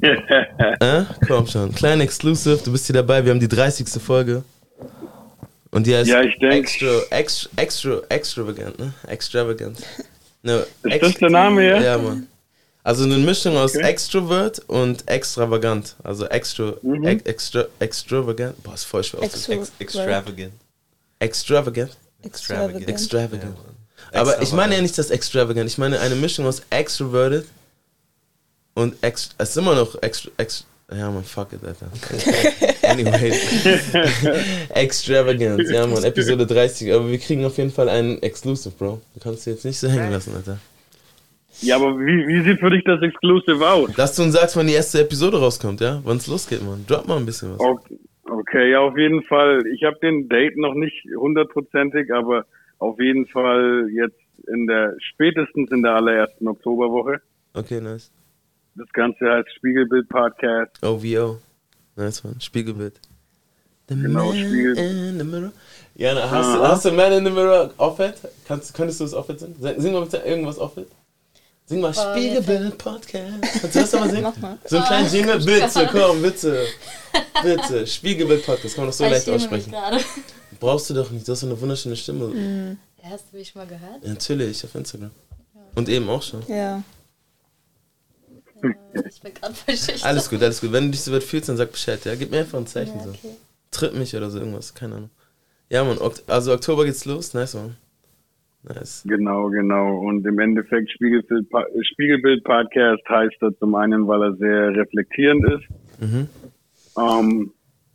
äh? Komm schon. Klein Exclusive, du bist hier dabei, wir haben die 30. Folge. Und die heißt Ja, ich denk- extra, extra, extra, extravagant, ne? Extravagant. No, Ist das der Name, ja? Ja, Mann. Also eine Mischung aus Okay. Extrovert und extravagant. Also extra, Mhm. ex, extra, extravagant. Boah, ist voll schwer. Extro- Extravagant. Extravagant. Extravagant. Extravagant. Aber ich meine ja nicht das Extravagant, ich meine eine Mischung aus Extroverted und ex es ist immer noch extra, ex ja man, fuck it, Alter. anyway. Extravagant, ja man, Episode 30, aber wir kriegen auf jeden Fall einen Exclusive, Bro. Du kannst du jetzt nicht so hängen lassen, Alter. Ja, aber wie, wie sieht für dich das Exclusive aus? Dass du uns sagst, wann die erste Episode rauskommt, ja? Wann es losgeht, man. Drop mal ein bisschen was. Okay, okay ja, auf jeden Fall. Ich habe den Date noch nicht hundertprozentig, aber auf jeden Fall jetzt in der, spätestens in der allerersten Oktoberwoche. Okay, nice. Das Ganze heißt Spiegelbild Podcast. OVO. Nice one. Spiegelbild. The Genau, man Spiegel- in the mirror. Jana, hast, du, Aha. hast du Man in the Mirror Offet? Kannst, könntest du es Offet singen? Sing mal bitte irgendwas Offet. Sing mal Spiegelbild Podcast. Kannst du das doch mal singen? Mal. So einen kleinen Jingle? Bitte, komm, bitte. Bitte. Spiegelbild Podcast. Kann man doch so Ich leicht aussprechen. Brauchst du doch nicht. Du hast so eine wunderschöne Stimme. Mhm. Hast du mich mal gehört? Ja, natürlich, auf Instagram. Und eben auch schon. Ja. Ich bin gerade voll schüchtern. Alles gut, alles gut. Wenn du dich so weit fühlst, dann sag Bescheid. Ja, gib mir einfach ein Zeichen. Ja, so. okay. Tritt mich oder so irgendwas, keine Ahnung. Ja, Mann, Ok- also Oktober geht's los. Nice, Mann. Nice. Genau, genau. Und im Endeffekt Spiegelbild, Podcast heißt er zum einen, weil er sehr reflektierend ist. Mhm. Ähm,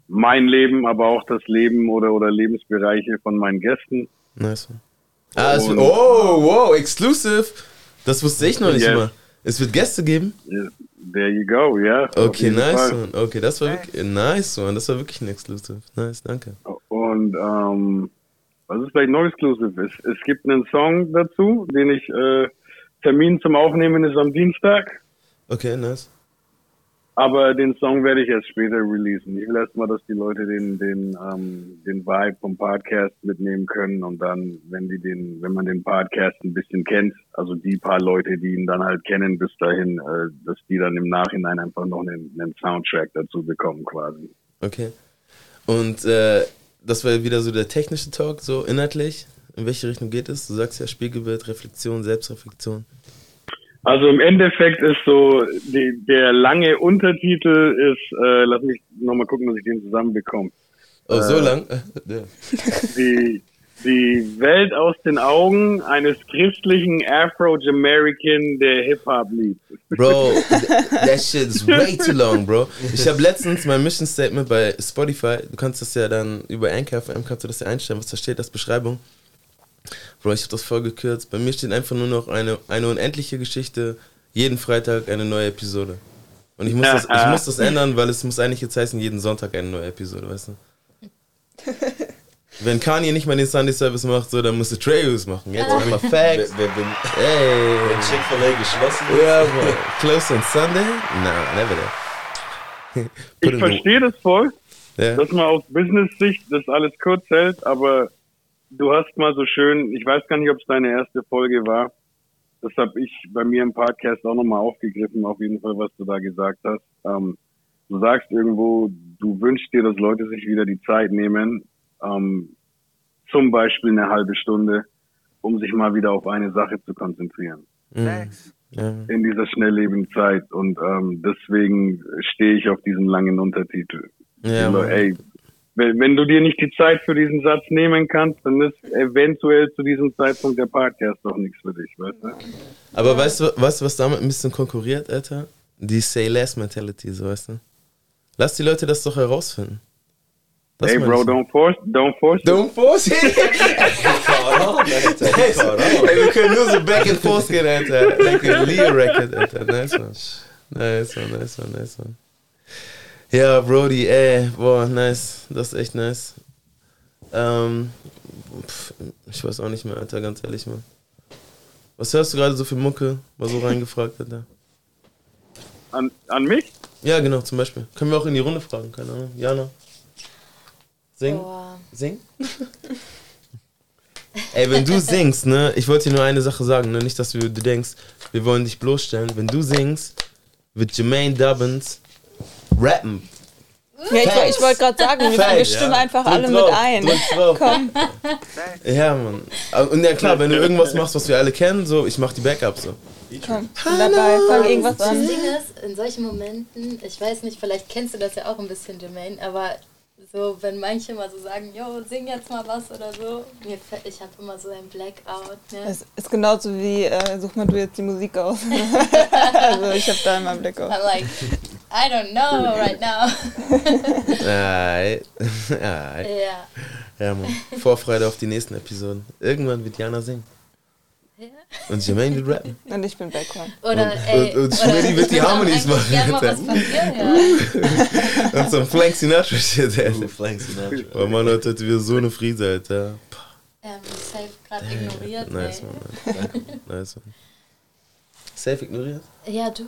mein Leben, aber auch das Leben oder, oder Lebensbereiche von meinen Gästen. Nice. Mann. Ah, Und- oh, wow, exclusive. Das wusste ich noch nicht Yes. mal. Es wird Gäste geben. There you go, ja. auf Okay, nice, Fall. Mann. Okay, das war wirklich, nice, Mann. Das war wirklich ein Exclusive. Nice, danke. Und ähm, was ist vielleicht noch exclusive? Es, es gibt einen Song dazu, den ich äh, Termin zum Aufnehmen ist am Dienstag. Okay, nice. Aber den Song werde ich erst später releasen. Ich will erstmal, dass die Leute den, den, ähm, den Vibe vom Podcast mitnehmen können und dann, wenn die den, wenn man den Podcast ein bisschen kennt, also die paar Leute, die ihn dann halt kennen bis dahin, äh, dass die dann im Nachhinein einfach noch einen, einen Soundtrack dazu bekommen quasi. Okay. Und äh, das war wieder so der technische Talk, so inhaltlich. In welche Richtung geht es? Du sagst ja Spiegelbild, Reflexion, Selbstreflexion. Also im Endeffekt ist so, die, der lange Untertitel ist, äh, lass mich nochmal gucken, dass ich den zusammenbekomme. Oh, so Äh, lang? Die, die Welt aus den Augen eines christlichen Afro-Jamaican, der Hip-Hop liebt. Bro, th- that shit is way too long, bro. Ich habe letztens mein Mission Statement bei Spotify, du kannst das ja dann über Anchor FM kannst du das ja einstellen, was da steht, das Beschreibung. Bro, ich habe das voll gekürzt. Bei mir steht einfach nur noch eine, eine unendliche Geschichte, jeden Freitag eine neue Episode. Und ich muss, das, ich muss das ändern, weil es muss eigentlich jetzt heißen, jeden Sonntag eine neue Episode, weißt du? Wenn Kanye nicht mal den Sunday Service macht, so, dann musste Treyus machen. Jetzt einmal Facts. Wer- wer- wenn- Ey. wenn Chick-fil-A geschlossen ist. Ja, bro. Close on Sunday? No, never there. Ich verstehe das voll, Ja. dass man aus Business-Sicht das alles kurz hält, aber du hast mal so schön, ich weiß gar nicht, ob es deine erste Folge war, das habe ich bei mir im Podcast auch nochmal aufgegriffen, auf jeden Fall, was du da gesagt hast. Ähm, du sagst irgendwo, du wünschst dir, dass Leute sich wieder die Zeit nehmen, ähm, zum Beispiel eine halbe Stunde, um sich mal wieder auf eine Sache zu konzentrieren Mhm. In dieser schnelllebigen Zeit und ähm, deswegen stehe ich auf diesen langen Untertitel. Ja, Also, ey, wenn, wenn du dir nicht die Zeit für diesen Satz nehmen kannst, dann ist eventuell zu diesem Zeitpunkt der Podcast doch nichts für dich, weißt du? Aber weißt du, weißt du, was damit ein bisschen konkurriert, Alter? Die Say Less Mentality, so weißt du? Lass die Leute das doch herausfinden. Das Hey Bro, ich. don't force, don't force. Don't force it. Ey, wir können nur so back and forth gehen, Alter. Like a Leo Record, Alter. Nice one. Nice one, nice one, nice one. Ja, Brody, ey, boah, nice. Das ist echt nice. Ähm, pf, ich weiß auch nicht mehr, Alter, ganz ehrlich, Mann. Was hörst du gerade so für Mucke? Mal so reingefragt, Alter. An, an mich? Ja, genau, zum Beispiel. Können wir auch in die Runde fragen, keine Ahnung. Jana. Sing? Boah. Sing? Ey, wenn du singst, ne, ich wollte dir nur eine Sache sagen, ne, nicht, dass du, du denkst, wir wollen dich bloßstellen. Wenn du singst, wird Jermaine Dubbins rappen. Ja, ich, ich wollte gerade sagen, wir, wir Facts. stimmen Ja. einfach Drück alle drauf, mit ein. Komm. Ja, Mann. Und ja, klar, wenn du irgendwas machst, was wir alle kennen, so, ich mach die Backups so. Komm, dabei, fang irgendwas Das an. Ding ist, in solchen Momenten, ich weiß nicht, vielleicht kennst du das ja auch ein bisschen, Jermaine, aber so, wenn manche mal so sagen, yo, sing jetzt mal was oder so, mir fällt, ich habe immer so ein Blackout. Ne? Es ist genauso wie, äh, such mal du jetzt die Musik aus. also ich habe da immer einen Blick auf. I'm like, I don't know right now. Alright. Alright. Ja. Ja, Mann. Vorfreude auf die nächsten Episoden. Irgendwann wird Jana singen. Und Jermaine wird rappen. Und ich bin Background. Oder, und, ey, und, und oder Schmidti wird die Harmonies machen. gerne mal was von dir und so ein Frank Sinatra shit, Alter. Frank Sinatra. Oh Mann, heute wieder so eine Friese, Alter. Ähm, safe gerade ignoriert, Nice, ey. Mann. Danke. Nice, Mann. Safe ignoriert? Ja, du.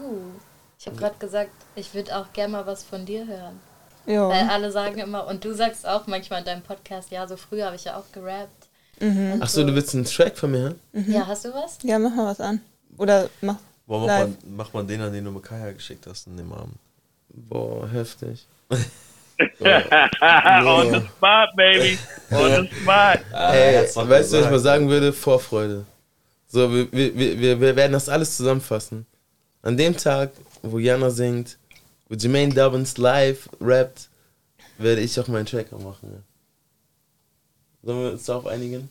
Ich habe gerade gesagt, ich würde auch gerne mal was von dir hören. Ja. Weil alle sagen immer, und du sagst auch manchmal in deinem Podcast, ja, so früher habe ich ja auch gerappt. Mhm. Ach so, du willst einen Track von mir hören? Ja, hast du was? Ja, mach mal was an. Oder mach Boah, mach live. mal, mach mal den an, den du mit Kaya geschickt hast in dem Abend. Boah, heftig. On the spot, baby. On the spot. Ey, hat's doch weißt du, was ich mal sagen würde? Vorfreude. So, wir, wir, wir, wir werden das alles zusammenfassen. An dem Tag, wo Jana singt, wo Jermaine Dubbins live rappt, werde ich auch meinen Track machen. Sollen wir uns darauf einigen?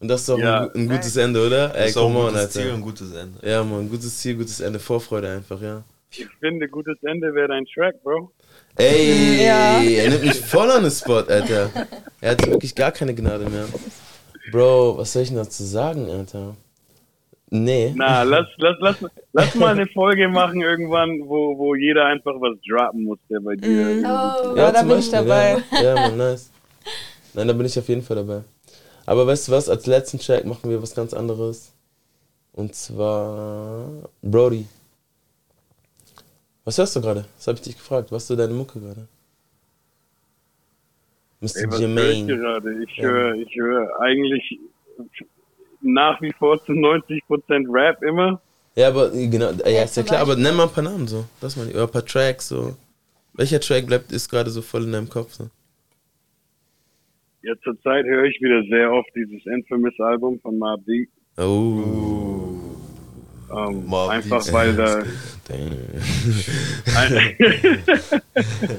Und das ist doch Ja. ein, ein gutes Ende, oder? Das Ey, ist auch come ein on, gutes Alter. Ziel und ein gutes Ende. Ja, man, gutes Ziel, gutes Ende, Vorfreude einfach, ja. Ich finde, gutes Ende wäre dein Track, Bro. Ey, Ja. er nimmt mich voll an den Spot, Alter. Er hat wirklich gar keine Gnade mehr. Bro, was soll ich denn dazu sagen, Alter? Nee. Na, lass, lass, lass, lass mal eine Folge machen irgendwann, wo, wo jeder einfach was droppen muss, der bei dir. Mhm. Oh, Ja, da bin ich dabei. Ja, ja man, nice. Nein, da bin ich auf jeden Fall dabei. Aber weißt du was, als letzten Track machen wir was ganz anderes. Und zwar Brody. Was hörst du gerade? Das habe ich dich gefragt. Was ist deine Mucke gerade? Mr. Ey, was höre ich Jermaine. gerade? Ich Ja. höre, ich höre eigentlich nach wie vor zu 90% Rap immer. Ja, aber genau, ja, Ja, ist ja klar, aber nenn mal ein paar Namen so. Das mal, oder ein paar Tracks so. Welcher Track bleibt ist gerade so voll in deinem Kopf so? Ja, zurzeit höre ich wieder sehr oft dieses Infamous-Album von Mob Deep. Oh. Ähm, Mobb einfach Deep. weil da.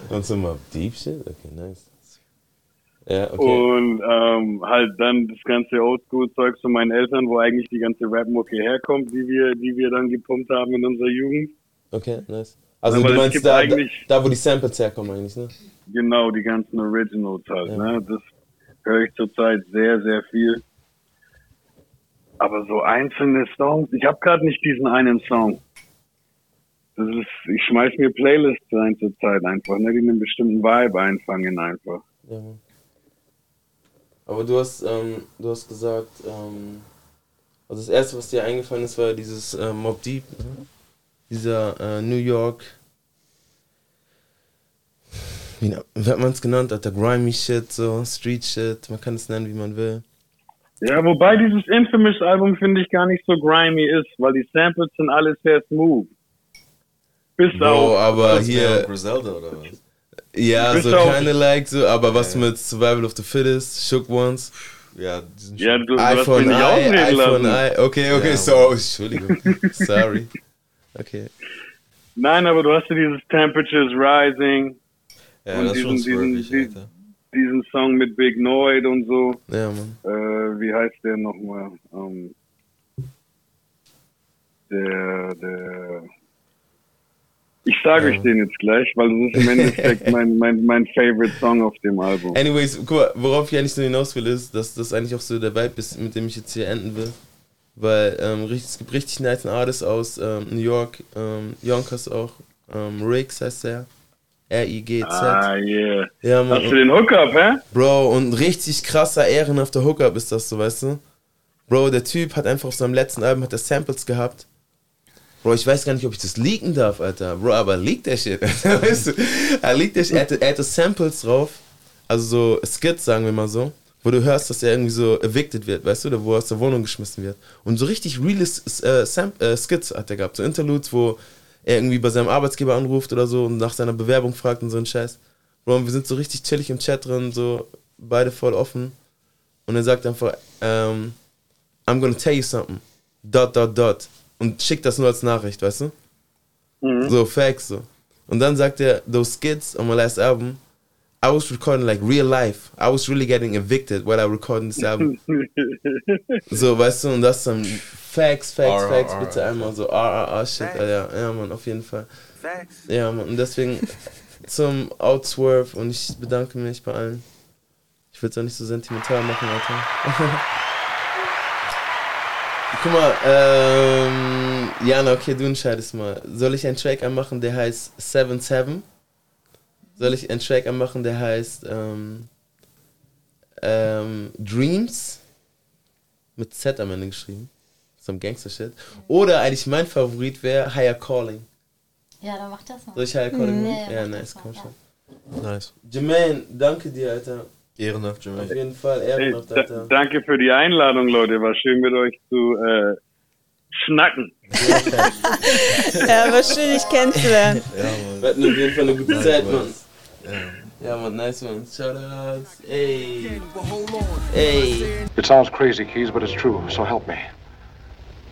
Und so mal Deep Shit? Okay, nice. Ja, okay. Und ähm, halt dann das ganze Oldschool-Zeug von meinen Eltern, wo eigentlich die ganze Rap-Mucke herkommt, die wir, die wir dann gepumpt haben in unserer Jugend. Okay, nice. Also Aber du meinst da, da, eigentlich- da, wo die Samples herkommen eigentlich, ne? Genau, die ganzen Originals halt. Ne? Das höre ich zurzeit sehr, sehr viel. Aber so einzelne Songs, ich habe gerade nicht diesen einen Song. Das ist, ich schmeiß mir Playlists rein zurzeit einfach, ne, die einen bestimmten Vibe einfangen einfach. Ja. Aber du hast, ähm, du hast gesagt, ähm, also das erste, was dir eingefallen ist, war dieses äh, Mob Deep, ne? dieser äh, New York, wie, wie hat man es genannt, Alter, grimy Shit, so Street Shit, man kann es nennen, wie man will. Ja, wobei dieses Infamous-Album finde ich gar nicht so grimy ist, weil die Samples sind alles sehr smooth. Bis Bro, auf. aber Das hier, Griselda oder was? ja, Bis so kinda like, so, aber was mit Survival of the Fittest, Shook Ones, Ja, Ja, du, hast iPhone mich nicht I, iPhone. I, okay, okay, Ja, so, Entschuldigung, sorry, okay. Nein, aber du hast ja dieses Temperatures Rising Ja, und das ist schon diesen, diesen, diesen, diesen Song mit Big Noid und so. Ja, Mann. Äh, wie heißt der nochmal? Ähm, der, der. Ich sage euch den jetzt gleich, weil das ist im Endeffekt mein, mein, mein Favorite Song auf dem Album. Anyways, guck mal, worauf ich eigentlich so hinaus will, ist, dass das eigentlich auch so der Vibe ist, mit dem ich jetzt hier enden will. Weil ähm, richtig, es gibt richtig nice Artists aus ähm, New York, ähm, Yonkers auch. Ähm, Riggs heißt der. R-I-G-Z. Ah, yeah. Ja, Mann. Hast du den Hookup, hä? Bro, und richtig krasser, ehrenhafter Hookup ist das so, weißt du? Bro, der Typ hat einfach auf seinem letzten Album hat er Samples gehabt. Bro, ich weiß gar nicht, ob ich das leaken darf, Alter. Bro, aber leakt der Shit, weißt du? Er leakt der Shit, er hatte, er hatte Samples drauf, also so Skits, sagen wir mal so, wo du hörst, dass er irgendwie so evicted wird, weißt du, oder wo er aus der Wohnung geschmissen wird. Und so richtig reale äh, Sam äh, Skits hat er gehabt, so Interludes, wo er irgendwie bei seinem Arbeitsgeber anruft oder so und nach seiner Bewerbung fragt und so ein Scheiß. Bro, und wir sind so richtig chillig im Chat drin, so beide voll offen. Und er sagt einfach, ähm, I'm gonna tell you something. Dot, dot, dot. Und schickt das nur als Nachricht, weißt du? Mhm. So, Facts so. Und dann sagt er, those skits on my last album, I was recording like real life. I was really getting evicted while I recording this album. so, weißt du, und das dann Facts, Facts, R, Facts, R, bitte R. einmal so RRR Shit, ja, ja, ja, Mann, auf jeden Fall. Ja, Mann, und deswegen zum Outswerve und ich bedanke mich bei allen. Ich will es auch nicht so sentimental machen, Alter. Guck mal, ähm, Jana, okay, du entscheidest mal. Soll ich einen Track anmachen, der heißt 7-7? Soll ich einen Track anmachen, der heißt ähm, ähm, Dreams? Mit Z am Ende geschrieben. Some Gangster-Shit. Oder eigentlich mein Favorit wäre Higher Calling. Ja, dann mach das mal. Soll ich Higher Calling Mhm. Ja, ja, Ja, nice, komm mal, schon. Nice. Jermaine, danke dir, Alter. Ehrenhaft, Auf Jermaine. jeden Fall, Hey, ehrenhaft, da, Alter. danke für die Einladung, Leute. War schön mit euch zu äh, schnacken. Ja, war schön, dich kennenzulernen. Ja, Mann. Wir hatten auf jeden Fall eine gute Nice, Zeit, Mann. Ja, Mann, nice, Mann. Shoutouts. Ey. Ey. It sounds crazy, Keys, but it's true, so help me.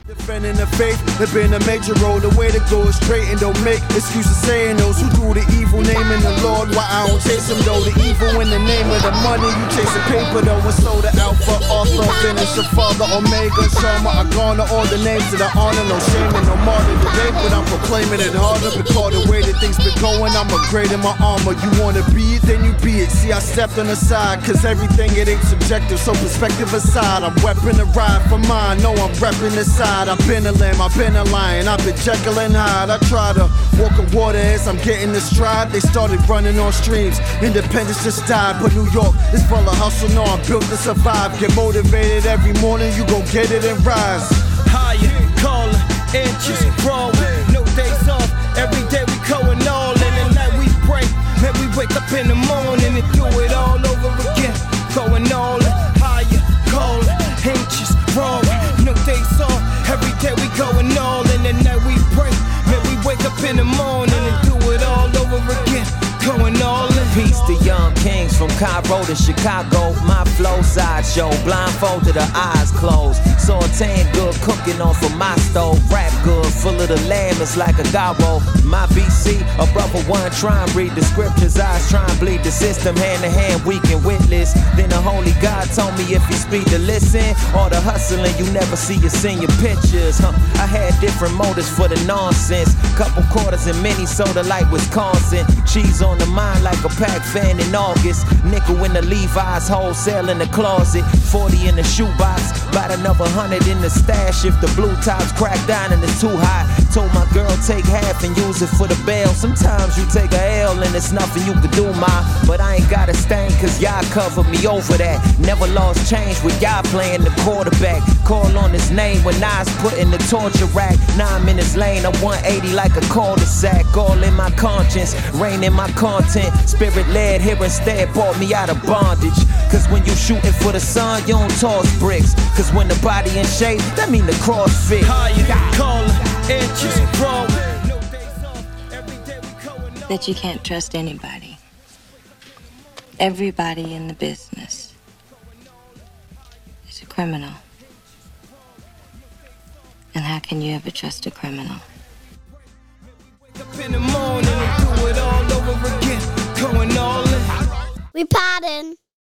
Defending the faith, have been a major role. The way to go is straight and don't make excuses saying those who do the evil, name in the Lord. Why I don't chase them though. The evil in the name of the money, you chasing paper though. And so the Alpha, Author, finisher, Father, Omega, Shama. I garner all the names that I honor, no shame and no martyr debate, but I'm proclaiming it harder because the way that things been going, I'm upgrading my armor. You wanna be it, then you be it. See, I stepped on the side, cause everything it ain't subjective, so perspective aside. I'm weapon ride for mine, No, I'm repping the side not. I've been a lamb, I've been a lion, I've been Jekyll and Hyde. I try to walk on water as I'm getting the stride. They started running on streams, independence just died. But New York is full of hustle, no, I'm built to survive. Get motivated every morning, you gon' get it and rise. Higher, calling, inches, Broadway, no days off. Every day we going all in the night we pray. Then we wake up in the morning and do it all over again. Going all in, higher, calling, anxious, Broadway, no days off. up in the morning and do it all over again. Going all in peace to from Cairo to Chicago. My flow sideshow, blindfolded, the eyes closed. Sauteing good, cooking on of my stove. Rap good, full of the lamb, it's like a gobbo. My BC, a brother one try and read the scriptures. Eyes try and bleed the system, hand to hand, we can witness. Then the holy God told me if you speak to listen, all the hustling you never see you seen your pictures. Huh? I had different motives for the nonsense. Couple quarters in Minnesota, like Wisconsin. Cheese on the mind like a pack fan in August. Nickel in the Levi's, wholesale in the closet. 40 in the shoebox, about another hundred in the stash. If the blue tops crack down and it's too high, told my girl take half and use it for the bail. Sometimes you take a L and it's nothing you can do, ma. But I ain't got a stain cause y'all covered me over that. Never lost change with y'all playing the quarterback. Call on his name when I was put in the torture rack. Now I'm in his lane, I'm 180 like a cul-de-sac. All in my conscience, rain in my content. Spirit led here instead brought me out of bondage. Cause when you shooting for the sun, you don't toss bricks. Cause when the body in shape, that mean the cross fit. inches That you can't trust anybody. Everybody in the business is a criminal. And how can you ever trust a criminal? in the morning and do it all over again. Going all in. We pardon.